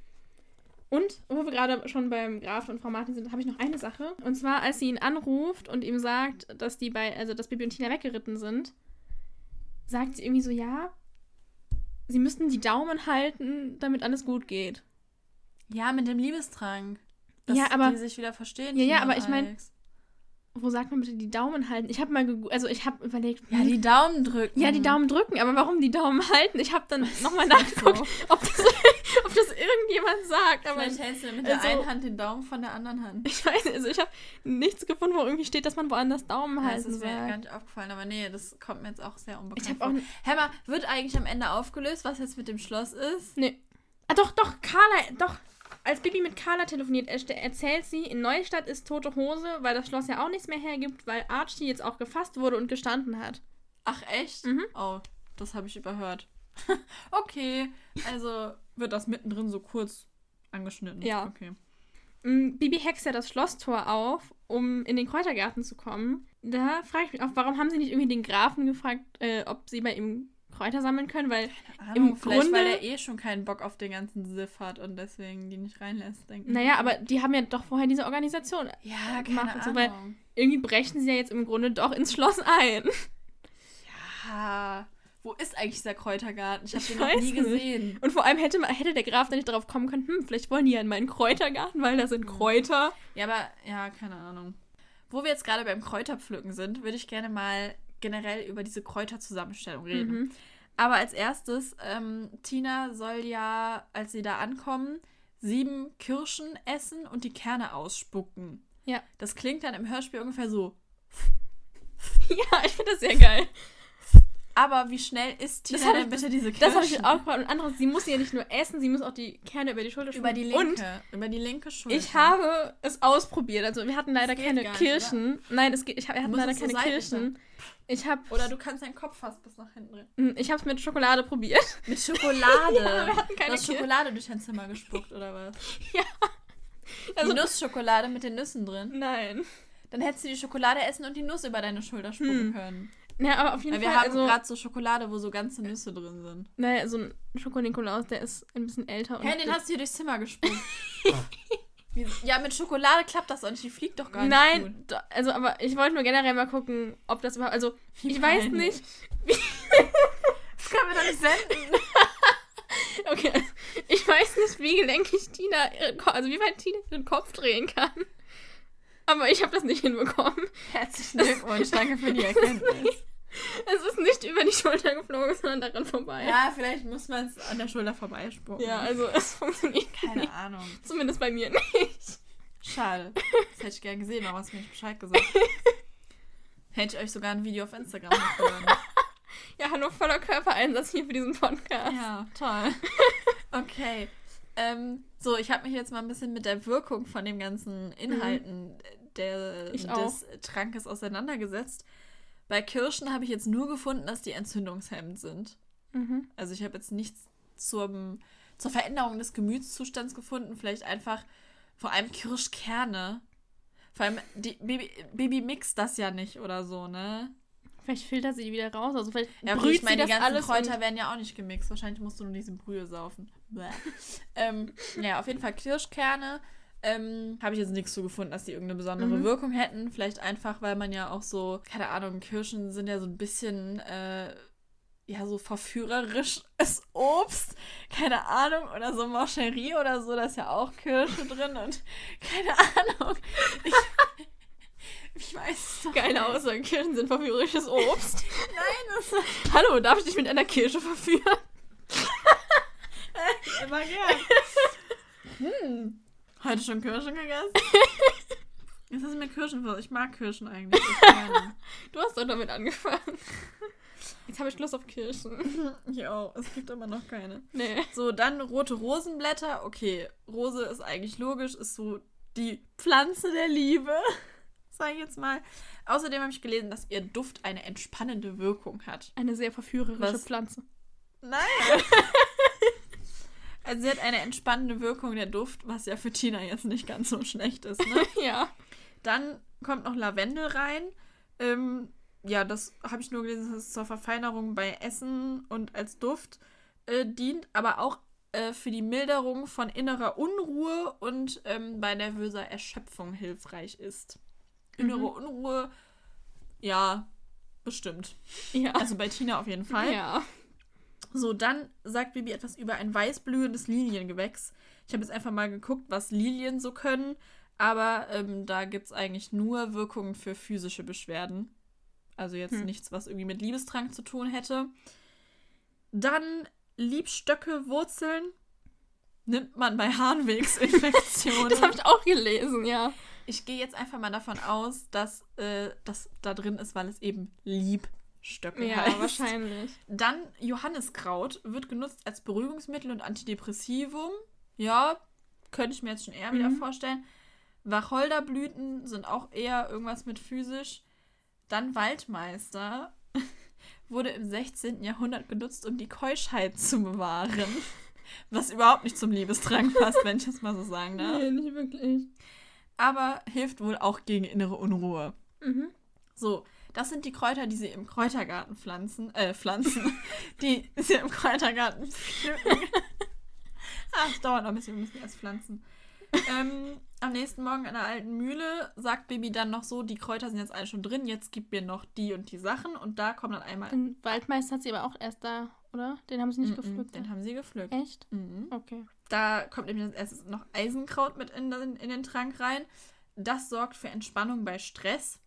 Und, wo wir gerade schon beim Graf und Frau Martin sind, habe ich noch eine Sache. Und zwar, als sie ihn anruft und ihm sagt, dass die bei, also dass Bibi und Tina weggeritten sind, sagt sie irgendwie so, ja, sie müssten die Daumen halten, damit alles gut geht. Ja, mit dem Liebestrank. Ja, aber- die sich wieder verstehen. Ja, ja, aber und ich mein- Alex. Wo sagt man bitte die Daumen halten? Ich habe mal, also ich habe überlegt, Ja, hm, die Daumen drücken. ja, die Daumen drücken, aber warum die Daumen halten? Ich habe dann nochmal nachgeguckt, So. ob, das, [LAUGHS] ob das irgendjemand sagt. Aber Vielleicht hältst du mit also- der einen Hand den Daumen von der anderen Hand. ich weiß, also ich habe nichts gefunden, wo irgendwie steht, dass man woanders Daumen Ja, das halten ist mir gar soll. nicht aufgefallen, aber nee, das kommt mir jetzt auch sehr unbekannt Ich habe auch Hämmer, wird eigentlich am Ende aufgelöst, was jetzt mit dem Schloss ist? Nee. Ah, doch, doch, Carla, doch. Als Bibi mit Carla telefoniert, erzählt sie, in Neustadt ist tote Hose, weil das Schloss ja auch nichts mehr hergibt, weil Archie jetzt auch gefasst wurde und gestanden hat. Ach, echt? Mhm. Oh, das habe ich überhört. [LAUGHS] okay, also wird das mittendrin so kurz angeschnitten. Ja. Okay. Mm, Bibi hext ja das Schlosstor auf, um in den Kräutergarten zu kommen. Da frage ich mich auch, warum haben sie nicht irgendwie den Grafen gefragt, äh, ob sie bei ihm Kräuter sammeln können, weil Ahnung, Im vielleicht, weil Grunde- er eh schon keinen Bock auf den ganzen Siff hat und deswegen die nicht reinlässt, denke ich. Naja, aber die haben ja doch vorher diese Organisation. Ja, gemacht und so, weil- Irgendwie brechen sie ja jetzt im Grunde doch ins Schloss ein. ja, wo ist eigentlich dieser Kräutergarten? Ich habe den noch nie nicht. gesehen. Und vor allem hätte, hätte der Graf dann nicht darauf kommen können, hm, vielleicht wollen die ja in meinen Kräutergarten, weil da sind Kräuter. Ja, aber, ja, keine Ahnung. Wo wir jetzt gerade beim Kräuterpflücken sind, würde ich gerne mal generell über diese Kräuterzusammenstellung reden. Mhm. Aber als erstes, ähm, Tina soll ja, als sie da ankommen, sieben Kirschen essen und die Kerne ausspucken. Ja. Das klingt dann im Hörspiel ungefähr so. [LAUGHS] Ja, ich finde das sehr geil. Aber wie schnell isst Tina Das hab denn ich- bitte diese Kirschen? Das habe ich auch gefragt. Und anderes, sie muss ja nicht nur essen, sie muss auch die Kerne über die Schulter Über die schmeißen. linke. über die linke Und Schulter. ich habe es ausprobiert. Also wir hatten leider keine nicht, Kirschen. Nein, es geht, ich hab, wir hatten leider keine Seite Kirschen. Ich habe Oder du kannst deinen Kopf fast bis nach hinten drehen. ich habe es mit Schokolade probiert. [LAUGHS] Mit Schokolade. [LAUGHS] Ja, wir hatten keine du hast Kirschen. Schokolade durch dein Zimmer gespuckt, oder was? [LAUGHS] Also- die Nussschokolade mit den Nüssen drin. Nein. Dann hättest du die Schokolade essen und die Nuss über deine Schulter spucken Hm. können. Ja, aber auf jeden Weil wir Fall, haben also, gerade so Schokolade, wo so ganze Nüsse drin sind. naja, so ein Schokonikolaus, der ist ein bisschen älter. Hä, den hast du hier durchs Zimmer gesprungen. [LAUGHS] Ja, mit Schokolade klappt das auch nicht. Die fliegt doch gar nicht. Nein, gut. do- also, aber ich wollte nur generell mal gucken, ob das überhaupt, also, Wie ich weiß nicht, [LAUGHS] Das können wir doch nicht senden. [LAUGHS] okay, also, ich weiß nicht, wie gelenkig Tina, Ko- also wie weit Tina ihren Kopf drehen kann. Aber ich habe das nicht hinbekommen. Herzlichen Glückwunsch. Danke für die [LAUGHS] Erkenntnis. Es ist nicht über die Schulter geflogen, sondern daran vorbei. Ja, vielleicht muss man es an der Schulter vorbeispucken. Ja, also es funktioniert Keine nicht. Ahnung. Zumindest bei mir nicht. Schade. Das hätte ich gern gesehen, aber hast mir nicht Bescheid gesagt. [LAUGHS] Hätte ich euch sogar ein Video auf Instagram hochgeladen. Ja, hallo, voller Körpereinsatz hier für diesen Podcast. Ja, toll. [LAUGHS] Okay. Ähm, so, ich habe mich jetzt mal ein bisschen mit der Wirkung von den ganzen Inhalten der, Ich des Trankes auseinandergesetzt. Bei Kirschen habe ich jetzt nur gefunden, dass die entzündungshemmend sind. Mhm. Also ich habe jetzt nichts zum, zur Veränderung des Gemütszustands gefunden. Vielleicht einfach vor allem Kirschkerne. Vor allem, die, Baby, Baby mixt das ja nicht oder so, ne? Vielleicht filtert sie die wieder raus. Also vielleicht Ja, brüht ich meine, die ganzen Kräuter werden ja auch nicht gemixt. Wahrscheinlich musst du nur diese Brühe saufen. [LAUGHS] Ähm, ja, auf jeden Fall Kirschkerne. Ähm, Habe ich jetzt nichts zu gefunden, dass die irgendeine besondere Mhm. Wirkung hätten. Vielleicht einfach, weil man ja auch so, keine Ahnung, Kirschen sind ja so ein bisschen, äh, ja, so verführerisches [LAUGHS] Obst. Keine Ahnung. Oder so Mancherie oder so, da ist ja auch Kirsche drin und [LAUGHS] keine Ahnung. Ich, ich weiß Geile. Aussage, Kirschen sind verführerisches Obst. [LAUGHS] Nein, das [LAUGHS] Hallo, darf ich dich mit einer Kirsche verführen? [LAUGHS] Immer gern. Hm. Heute schon Kirschen gegessen? Jetzt hast du mir Kirschen. Ich mag Kirschen eigentlich. Du hast doch damit angefangen. Jetzt habe ich Lust auf Kirschen. auch. Es gibt aber noch keine. Nee. So, dann rote Rosenblätter. Okay, Rose ist eigentlich logisch, ist so die Pflanze der Liebe. Sag ich jetzt mal. Außerdem habe ich gelesen, dass ihr Duft eine entspannende Wirkung hat. Eine sehr verführerische Was? Pflanze. Nein. [LAUGHS] Also sie hat eine entspannende Wirkung, der Duft, was ja für Tina jetzt nicht ganz so schlecht ist. Ne? [LAUGHS] Ja. Dann kommt noch Lavendel rein. Ähm, ja, das habe ich nur gelesen, dass es zur Verfeinerung bei Essen und als Duft äh, dient, aber auch äh, für die Milderung von innerer Unruhe und ähm, bei nervöser Erschöpfung hilfreich ist. Innere Mhm. Unruhe, ja, bestimmt. Ja. Also bei Tina auf jeden Fall. ja. So, dann sagt Bibi etwas über ein weißblühendes Liliengewächs. Ich habe jetzt einfach mal geguckt, was Lilien so können, aber ähm, da gibt es eigentlich nur Wirkungen für physische Beschwerden. Also jetzt Hm. nichts, was irgendwie mit Liebestrank zu tun hätte. Dann Liebstöcke, Wurzeln nimmt man bei Harnwegsinfektionen. [LAUGHS] Das habe ich auch gelesen, ja. Ich gehe jetzt einfach mal davon aus, dass äh, das da drin ist, weil es eben Liebstöcke Ja, heißt. wahrscheinlich. Dann Johanniskraut wird genutzt als Beruhigungsmittel und Antidepressivum. Ja, könnte ich mir jetzt schon eher wieder Mhm. vorstellen. Wacholderblüten sind auch eher irgendwas mit physisch. Dann Waldmeister [LAUGHS] wurde im 16. Jahrhundert genutzt, um die Keuschheit zu bewahren. [LAUGHS] Was überhaupt nicht zum Liebestrank passt, wenn ich das mal so sagen darf. Nee, nicht wirklich. Aber hilft wohl auch gegen innere Unruhe. Mhm. So, das sind die Kräuter, die sie im Kräutergarten pflanzen, äh, pflanzen, [LAUGHS] die sie im Kräutergarten pflücken. [LAUGHS] ah, es dauert noch ein bisschen, wir müssen erst pflanzen. ähm, am nächsten Morgen an der alten Mühle sagt Baby dann noch so, die Kräuter sind jetzt alle schon drin, jetzt gib mir noch die und die Sachen und da kommen dann einmal... Den Waldmeister hat sie aber auch erst da, oder? Den haben sie nicht Mm, mm, gepflückt. Den haben sie gepflückt. Echt? Mhm. Okay. Da kommt nämlich als erstes noch Eisenkraut mit in den, in den Trank rein. Das sorgt für Entspannung bei Stress.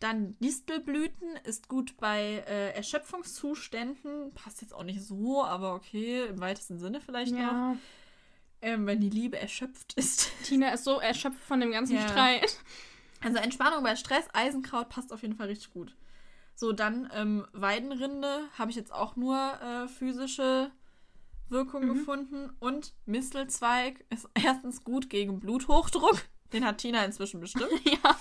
Dann Distelblüten ist gut bei äh, Erschöpfungszuständen. Passt jetzt auch nicht so, aber okay, im weitesten Sinne vielleicht noch. Ja. Ähm, wenn die Liebe erschöpft ist. Tina ist so erschöpft von dem ganzen Ja. Streit. Also Entspannung bei Stress, Eisenkraut passt auf jeden Fall richtig gut. So, dann ähm, Weidenrinde habe ich jetzt auch nur äh, physische Wirkung Mhm. gefunden. Und Mistelzweig ist [LAUGHS] erstens gut gegen Bluthochdruck. Den hat Tina inzwischen bestimmt. [LAUGHS] ja.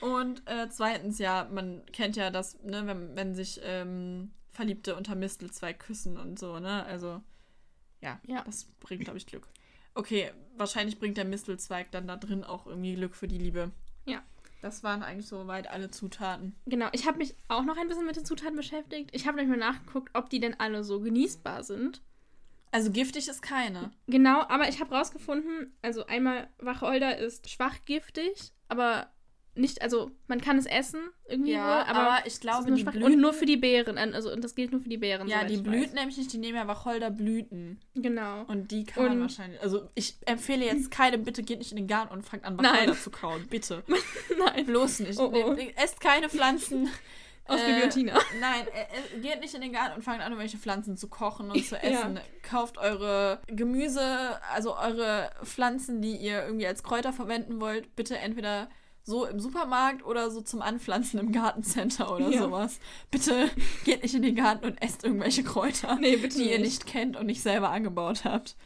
Und äh, zweitens, ja, man kennt ja das, ne, wenn, wenn sich ähm, Verliebte unter Mistelzweig küssen und so, ne? Also, ja, Ja. das bringt, glaube ich, Glück. Okay, wahrscheinlich bringt der Mistelzweig dann da drin auch irgendwie Glück für die Liebe. Ja. Das waren eigentlich soweit alle Zutaten. Genau, ich habe mich auch noch ein bisschen mit den Zutaten beschäftigt. Ich habe nämlich mal nachgeguckt, ob die denn alle so genießbar sind. Also giftig ist keine. Genau, aber ich habe rausgefunden, also einmal Wacholder ist schwach giftig, aber nicht, also man kann es essen irgendwie Ja, wohl, aber, aber ich glaube, nur die. Blüten- und nur für die Beeren, also und das gilt nur für die Beeren. Ja, die Blüten nämlich nicht, die nehmen ja Wacholderblüten. Genau. Und die kann man Und- wahrscheinlich. Also ich empfehle jetzt keinem, bitte geht nicht in den Garten und fangt an, Nein. Wacholder zu kauen. Bitte. [LAUGHS] Nein. Bloß nicht. Oh, oh. Esst keine Pflanzen. [LAUGHS] Aus Äh, Guillotina. [LAUGHS] Nein, äh, äh, geht nicht in den Garten und fangt an, irgendwelche Pflanzen zu kochen und zu [LAUGHS] Ja. essen. Kauft eure Gemüse, also eure Pflanzen, die ihr irgendwie als Kräuter verwenden wollt, bitte entweder so im Supermarkt oder so zum Anpflanzen im Gartencenter oder Ja. sowas. Bitte geht nicht in den Garten und esst irgendwelche Kräuter, Nee, bitte die ihr nicht. nicht kennt und nicht selber angebaut habt.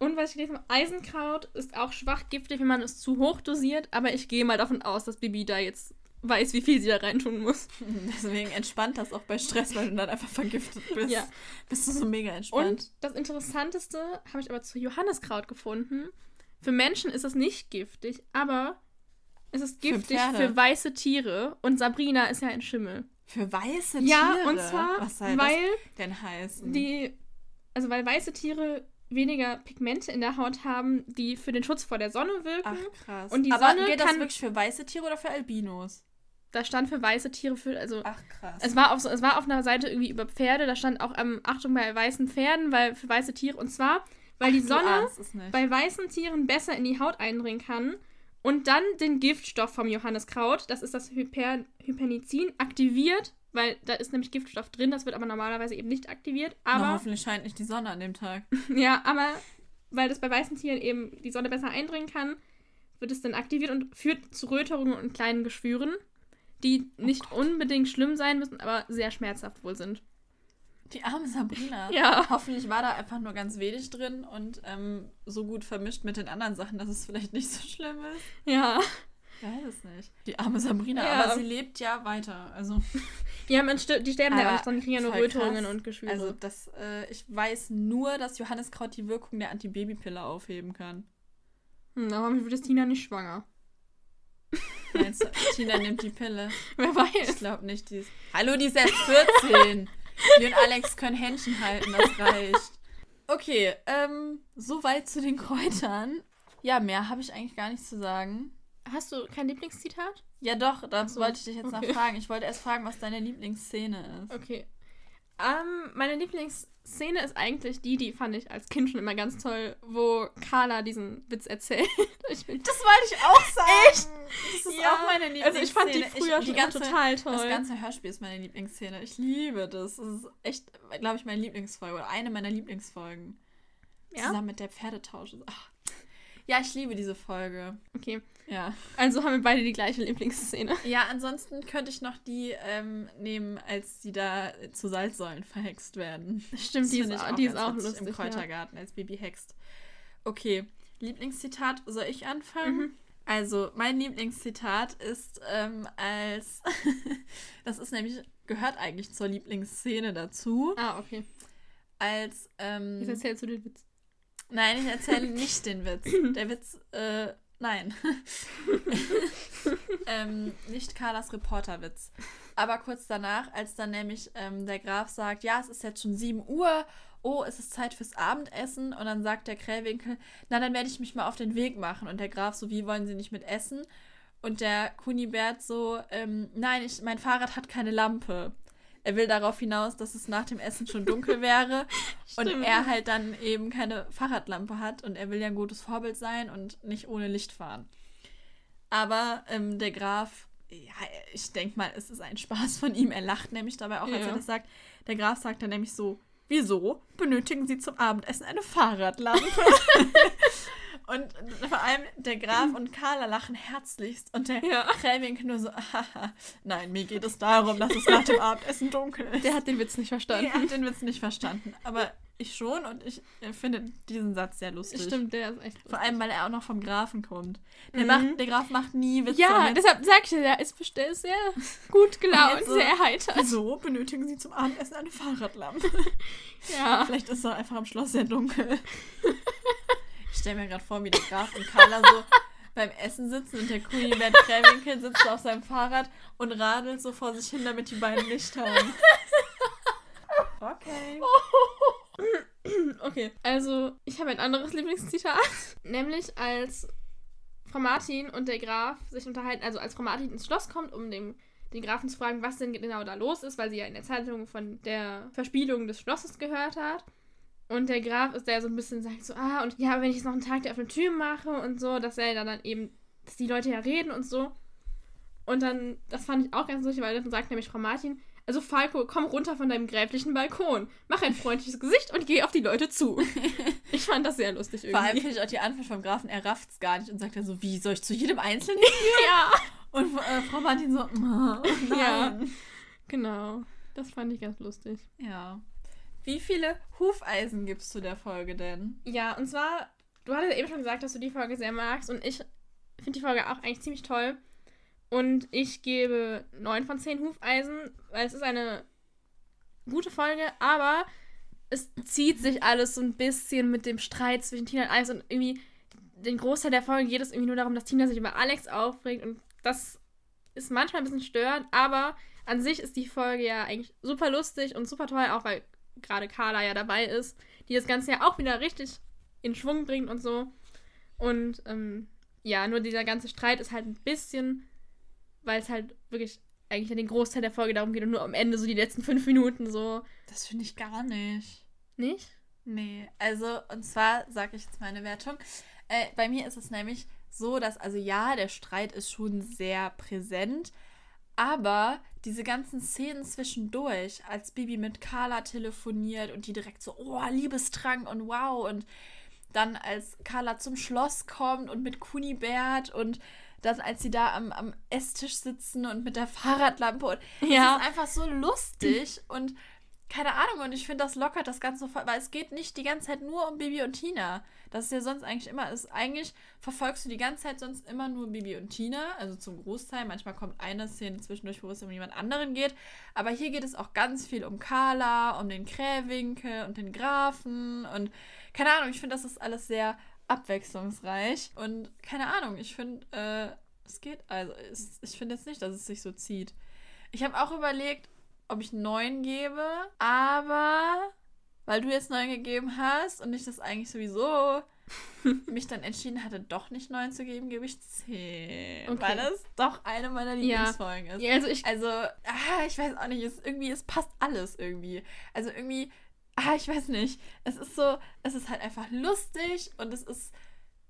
Und was ich gelesen habe, Eisenkraut ist auch schwach giftig, wenn man es zu hoch dosiert, aber ich gehe mal davon aus, dass Bibi da jetzt weiß, wie viel sie da reintun muss. [LAUGHS] Deswegen entspannt das auch bei Stress, weil du dann einfach vergiftet bist. Ja. Bist du so mega entspannt. Und das Interessanteste habe ich aber zu Johanniskraut gefunden. Für Menschen ist es nicht giftig, aber es ist Für giftig für, Pferde. weiße Tiere. Und Sabrina ist ja ein Schimmel. Für weiße Ja, Tiere? und zwar, Was soll weil das denn heißen? die, also weil weiße Tiere weniger Pigmente in der Haut haben, die für den Schutz vor der Sonne wirken. Ach krass. Und die Aber Sonne gilt das kann- wirklich für weiße Tiere oder für Albinos? Da stand für weiße Tiere für, also Ach krass. Es war, auf, so- es war auf einer Seite irgendwie über Pferde, da stand auch ähm, Achtung bei weißen Pferden, weil für weiße Tiere. Und zwar, weil die Du Sonne bei weißen Tieren besser in die Haut eindringen kann und dann den Giftstoff vom Johanniskraut, das ist das Hyper, Hypernicin, aktiviert, weil da ist nämlich Giftstoff drin, das wird aber normalerweise eben nicht aktiviert. Na, Aber, hoffentlich scheint nicht die Sonne an dem Tag. [LAUGHS] ja, aber weil das bei weißen Tieren eben die Sonne besser eindringen kann, wird es dann aktiviert und führt zu Röterungen und kleinen Geschwüren, die nicht unbedingt schlimm sein müssen, aber sehr schmerzhaft wohl sind. Die arme Sabrina. [LAUGHS] Ja. Hoffentlich war da einfach nur ganz wenig drin und ähm, so gut vermischt mit den anderen Sachen, dass es vielleicht nicht so schlimm ist. Ja. Ich weiß es nicht. Die arme Sabrina, Ja. aber sie lebt ja weiter. Also, [LAUGHS] Ja, man stir die sterben ja auch nicht die kriegen ja nur Rötungen und Geschwüre. also das, äh, ich weiß nur, dass Johanniskraut die Wirkung der Antibabypille aufheben kann. hm, aber hoffentlich wird Tina nicht schwanger. Meinst du, Tina nimmt die Pille? [LAUGHS] Wer Ich weiß. glaube nicht, die ist. Hallo, die ist erst 14. Die und Alex können Händchen halten, das reicht. Okay, ähm, soweit zu den Kräutern. Ja, mehr habe ich eigentlich gar nicht zu sagen. Hast du kein Lieblingszitat? Ja, doch, das so, wollte ich dich jetzt okay. noch fragen. Ich wollte erst fragen, was deine Lieblingsszene ist. Okay. Ähm, meine Lieblingsszene ist eigentlich die, die fand ich als Kind schon immer ganz toll, wo Carla diesen Witz erzählt. [LAUGHS] Ich Das wollte ich auch sagen. Echt? Das ist Ja, auch meine Lieblingsszene. Also ich fand die früher die schon ganze, total toll. Das ganze Hörspiel ist meine Lieblingsszene. Ich liebe das. Das ist echt, glaube ich, meine Lieblingsfolge oder eine meiner Lieblingsfolgen. Ja? Zusammen mit der Pferdetausch. Ach. Ja, ich liebe diese Folge. Okay. Ja. Also haben wir beide die gleiche Lieblingsszene. Ja, ansonsten könnte ich noch die ähm, nehmen, als die da zu Salzsäulen verhext werden. Stimmt, die ist, auch, die ist auch lustig. Im ja. Kräutergarten, als Baby hext. Okay, Lieblingszitat, soll ich anfangen? Mhm. Also, mein Lieblingszitat ist ähm, als, [LAUGHS] das ist nämlich, gehört eigentlich zur Lieblingsszene dazu, Ah, okay. als, ähm, Jetzt erzählst du den Witz. Nein, ich erzähle [LAUGHS] nicht den Witz. [CLEARS THROAT] Der Witz, äh, nein. [LAUGHS] ähm, nicht Carlas Reporterwitz. Aber kurz danach, als dann nämlich ähm, der Graf sagt, ja, es ist jetzt schon 7 Uhr, oh, es ist Zeit fürs Abendessen. Und dann sagt der Krähwinkel, na, dann werde ich mich mal auf den Weg machen. Und der Graf so, wie wollen Sie nicht mit essen? Und der Kunibert so, ähm, nein, ich, mein Fahrrad hat keine Lampe. Er will darauf hinaus, dass es nach dem Essen schon dunkel wäre [LAUGHS] und er halt dann eben keine Fahrradlampe hat und er will ja ein gutes Vorbild sein und nicht ohne Licht fahren. Aber ähm, der Graf, ja, ich denke mal, es ist ein Spaß von ihm. Er lacht nämlich dabei auch, als Ja. er das sagt. Der Graf sagt dann nämlich so, wieso benötigen Sie zum Abendessen eine Fahrradlampe? [LAUGHS] und vor allem der Graf und Carla lachen herzlichst und der Ja. Kräming nur so, haha, nein, mir geht es darum, dass es nach dem Abendessen dunkel ist. Der hat den Witz nicht verstanden. Er hat den Witz nicht verstanden. Aber ich schon und ich äh, finde diesen Satz sehr lustig. Stimmt, der ist echt Vor allem, weil er auch noch vom Grafen kommt. Der, Mhm. macht, der Graf macht nie Witze. Ja, deshalb sag ich dir, der ist, best- der ist sehr gut [LAUGHS] gelaunt, so- sehr heiter. Wieso benötigen Sie zum Abendessen eine Fahrradlampe? Ja. Vielleicht ist es einfach am Schloss sehr dunkel. [LAUGHS] Ich stelle mir gerade vor, wie der Graf und Carla so [LAUGHS] beim Essen sitzen und der Kunibert Kräwinkel sitzt auf seinem Fahrrad und radelt so vor sich hin, damit die beiden Licht haben. [LAUGHS] Okay. [LAUGHS] Okay, also ich habe ein anderes Lieblingszitat. Nämlich als Frau Martin und der Graf sich unterhalten, also als Frau Martin ins Schloss kommt, um dem, den Grafen zu fragen, was denn genau da los ist, weil sie ja in der Zeitung von der Verspielung des Schlosses gehört hat. Und der Graf ist der so ein bisschen sagt so, ah, und ja, wenn ich jetzt noch einen Tag der offenen Tür mache und so, dass er dann eben, dass die Leute ja reden und so. Und dann, das fand ich auch ganz lustig, weil dann sagt nämlich Frau Martin, also Falco, komm runter von deinem gräflichen Balkon, mach ein freundliches Gesicht und geh auf die Leute zu. [LAUGHS] ich fand das sehr lustig irgendwie. Vor allem finde ich auch die Antwort vom Grafen, er rafft es gar nicht und sagt dann so, wie, soll ich zu jedem Einzelnen [LAUGHS] gehen? ja. Und äh, Frau Martin so, oh, nein. Ja, genau. Das fand ich ganz lustig. Ja. Wie viele Hufeisen gibst du der Folge denn? Ja, und zwar, du hattest eben schon gesagt, dass du die Folge sehr magst und ich finde die Folge auch eigentlich ziemlich toll. Und ich gebe 9 von 10 Hufeisen, weil es ist eine gute Folge, aber es zieht sich alles so ein bisschen mit dem Streit zwischen Tina und Alex und irgendwie den Großteil der Folge geht es irgendwie nur darum, dass Tina sich über Alex aufregt und das ist manchmal ein bisschen störend, aber an sich ist die Folge ja eigentlich super lustig und super toll, auch weil gerade Carla ja dabei ist, die das Ganze ja auch wieder richtig in Schwung bringt und so. Und ähm, ja, nur dieser ganze Streit ist halt ein bisschen weil es halt wirklich eigentlich den Großteil der Folge darum geht und nur am Ende so die letzten fünf Minuten so. Das finde ich gar nicht. Nicht? Nee, also und zwar sage ich jetzt meine Wertung. Äh, bei mir ist es nämlich so, dass, also ja, der Streit ist schon sehr präsent, aber diese ganzen Szenen zwischendurch, als Bibi mit Carla telefoniert und die direkt so, oh, Liebestrang und wow, und dann als Carla zum Schloss kommt und mit Kunibert und dann als sie da am, am Esstisch sitzen und mit der Fahrradlampe und ja. ist einfach so lustig und keine Ahnung und ich finde das lockert das Ganze voll, weil es geht nicht die ganze Zeit nur um Bibi und Tina. Das ist ja sonst eigentlich immer ist. Eigentlich verfolgst du die ganze Zeit sonst immer nur Bibi und Tina, also zum Großteil. Manchmal kommt eine Szene zwischendurch, wo es um jemand anderen geht. Aber hier geht es auch ganz viel um Carla, um den Krähwinkel und den Grafen und keine Ahnung, ich finde, das ist alles sehr abwechslungsreich. Und keine Ahnung, ich finde, äh, es geht. Also, es, ich finde jetzt nicht, dass es sich so zieht. Ich habe auch überlegt, ob ich neun gebe, aber weil du jetzt neun gegeben hast und ich das eigentlich sowieso [LAUGHS] mich dann entschieden hatte, doch nicht neun zu geben, gebe ich zehn. Okay. Weil das doch eine meiner Lieblingsfolgen ja. ist. Ja, also ich, also ah, ich weiß auch nicht, es irgendwie, es passt alles irgendwie. Also irgendwie ah, ich weiß nicht. Es ist so, es ist halt einfach lustig und es ist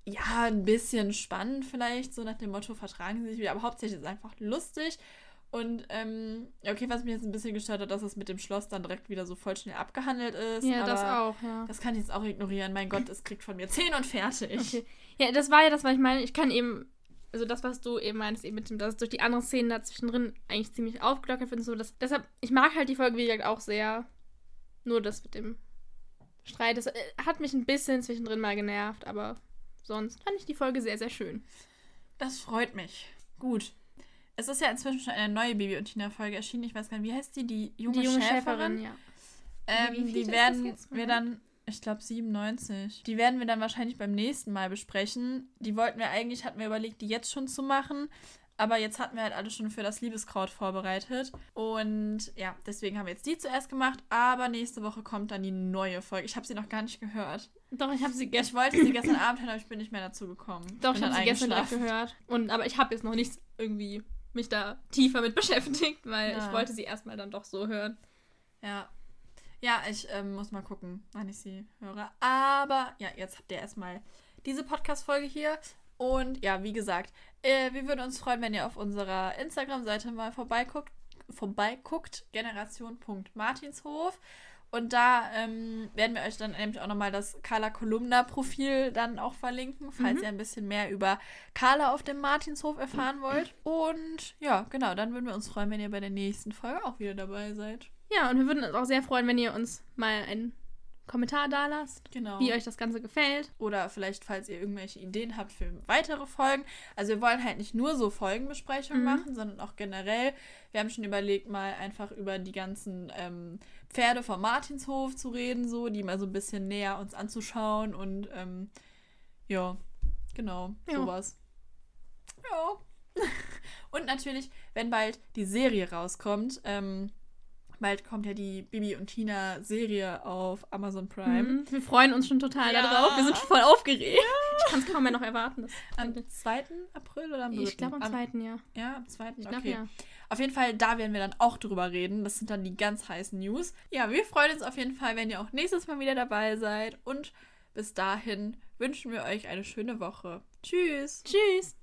ja ein bisschen spannend vielleicht, so nach dem Motto, vertragen sie sich wieder, aber hauptsächlich ist es einfach lustig. Und ähm, okay, was mich jetzt ein bisschen gestört hat, dass es mit dem Schloss dann direkt wieder so voll schnell abgehandelt ist. Ja, das auch, ja. Das kann ich jetzt auch ignorieren. Mein Gott, es kriegt von mir 10 und fertig. Okay. Ja, das war ja das, was ich meine. Ich kann eben, also das, was du eben meinst, eben mit dem, dass es durch die anderen Szenen dazwischen drin eigentlich ziemlich aufgelockert wird. So, dass, deshalb, ich mag halt die Folge, wie gesagt, auch sehr. Nur das mit dem Streit, das äh, hat mich ein bisschen zwischendrin mal genervt, aber sonst fand ich die Folge sehr, sehr schön. Das freut mich. Gut. Es ist ja inzwischen schon eine neue Baby und Tina-Folge erschienen. Ich weiß gar nicht, wie heißt die? Die junge, die junge Schäferin? Schäferin ja. Ähm, die werden wir dann, ich glaube 97. Die werden wir dann wahrscheinlich beim nächsten Mal besprechen. Die wollten wir eigentlich, hatten wir überlegt, die jetzt schon zu machen. Aber jetzt hatten wir halt alles schon für das Liebeskraut vorbereitet. Und ja, deswegen haben wir jetzt die zuerst gemacht. Aber nächste Woche kommt dann die neue Folge. Ich habe sie noch gar nicht gehört. Doch, ich habe sie gestern. Ich wollte sie gestern [CLEARS THROAT] Abend hören, aber ich bin nicht mehr dazu gekommen. Doch, bin ich habe sie gestern gehört. Und, aber ich habe jetzt noch nicht irgendwie mich da tiefer mit [LAUGHS] beschäftigt, weil ja. ich wollte sie erstmal dann doch so hören. Ja. Ja, ich ähm, muss mal gucken, wann ich sie höre. Aber ja, jetzt habt ihr erstmal diese Podcast-Folge hier. Und ja, wie gesagt, äh, wir würden uns freuen, wenn ihr auf unserer Instagram-Seite mal vorbeiguckt, vorbeiguckt generation.martinshof. Und da ähm, werden wir euch dann nämlich auch nochmal das Carla Kolumna-Profil dann auch verlinken, falls mhm. ihr ein bisschen mehr über Carla auf dem Martinshof erfahren wollt. Und ja, genau, dann würden wir uns freuen, wenn ihr bei der nächsten Folge auch wieder dabei seid. Ja, und wir würden uns auch sehr freuen, wenn ihr uns mal ein Kommentar da lasst, genau. wie euch das Ganze gefällt. Oder vielleicht, falls ihr irgendwelche Ideen habt für weitere Folgen. Also wir wollen halt nicht nur so Folgenbesprechungen mhm. machen, sondern auch generell. Wir haben schon überlegt, mal einfach über die ganzen ähm, Pferde vom Martinshof zu reden, so, die mal so ein bisschen näher uns anzuschauen und ähm, ja, genau, ja. sowas. [LAUGHS] Und natürlich, wenn bald die Serie rauskommt, ähm, bald kommt ja die Bibi und Tina Serie auf Amazon Prime. Mhm. Wir freuen uns schon total Ja. darauf. Wir sind voll aufgeregt. Ich kann es kaum mehr noch erwarten. Das Am 2. April oder am 3.? ich glaube am zweiten, ja. Ja, am 2. Ich glaube okay. ja. Auf jeden Fall, da werden wir dann auch drüber reden. Das sind dann die ganz heißen News. Ja, wir freuen uns auf jeden Fall, wenn ihr auch nächstes Mal wieder dabei seid. Und bis dahin wünschen wir euch eine schöne Woche. Tschüss. Tschüss.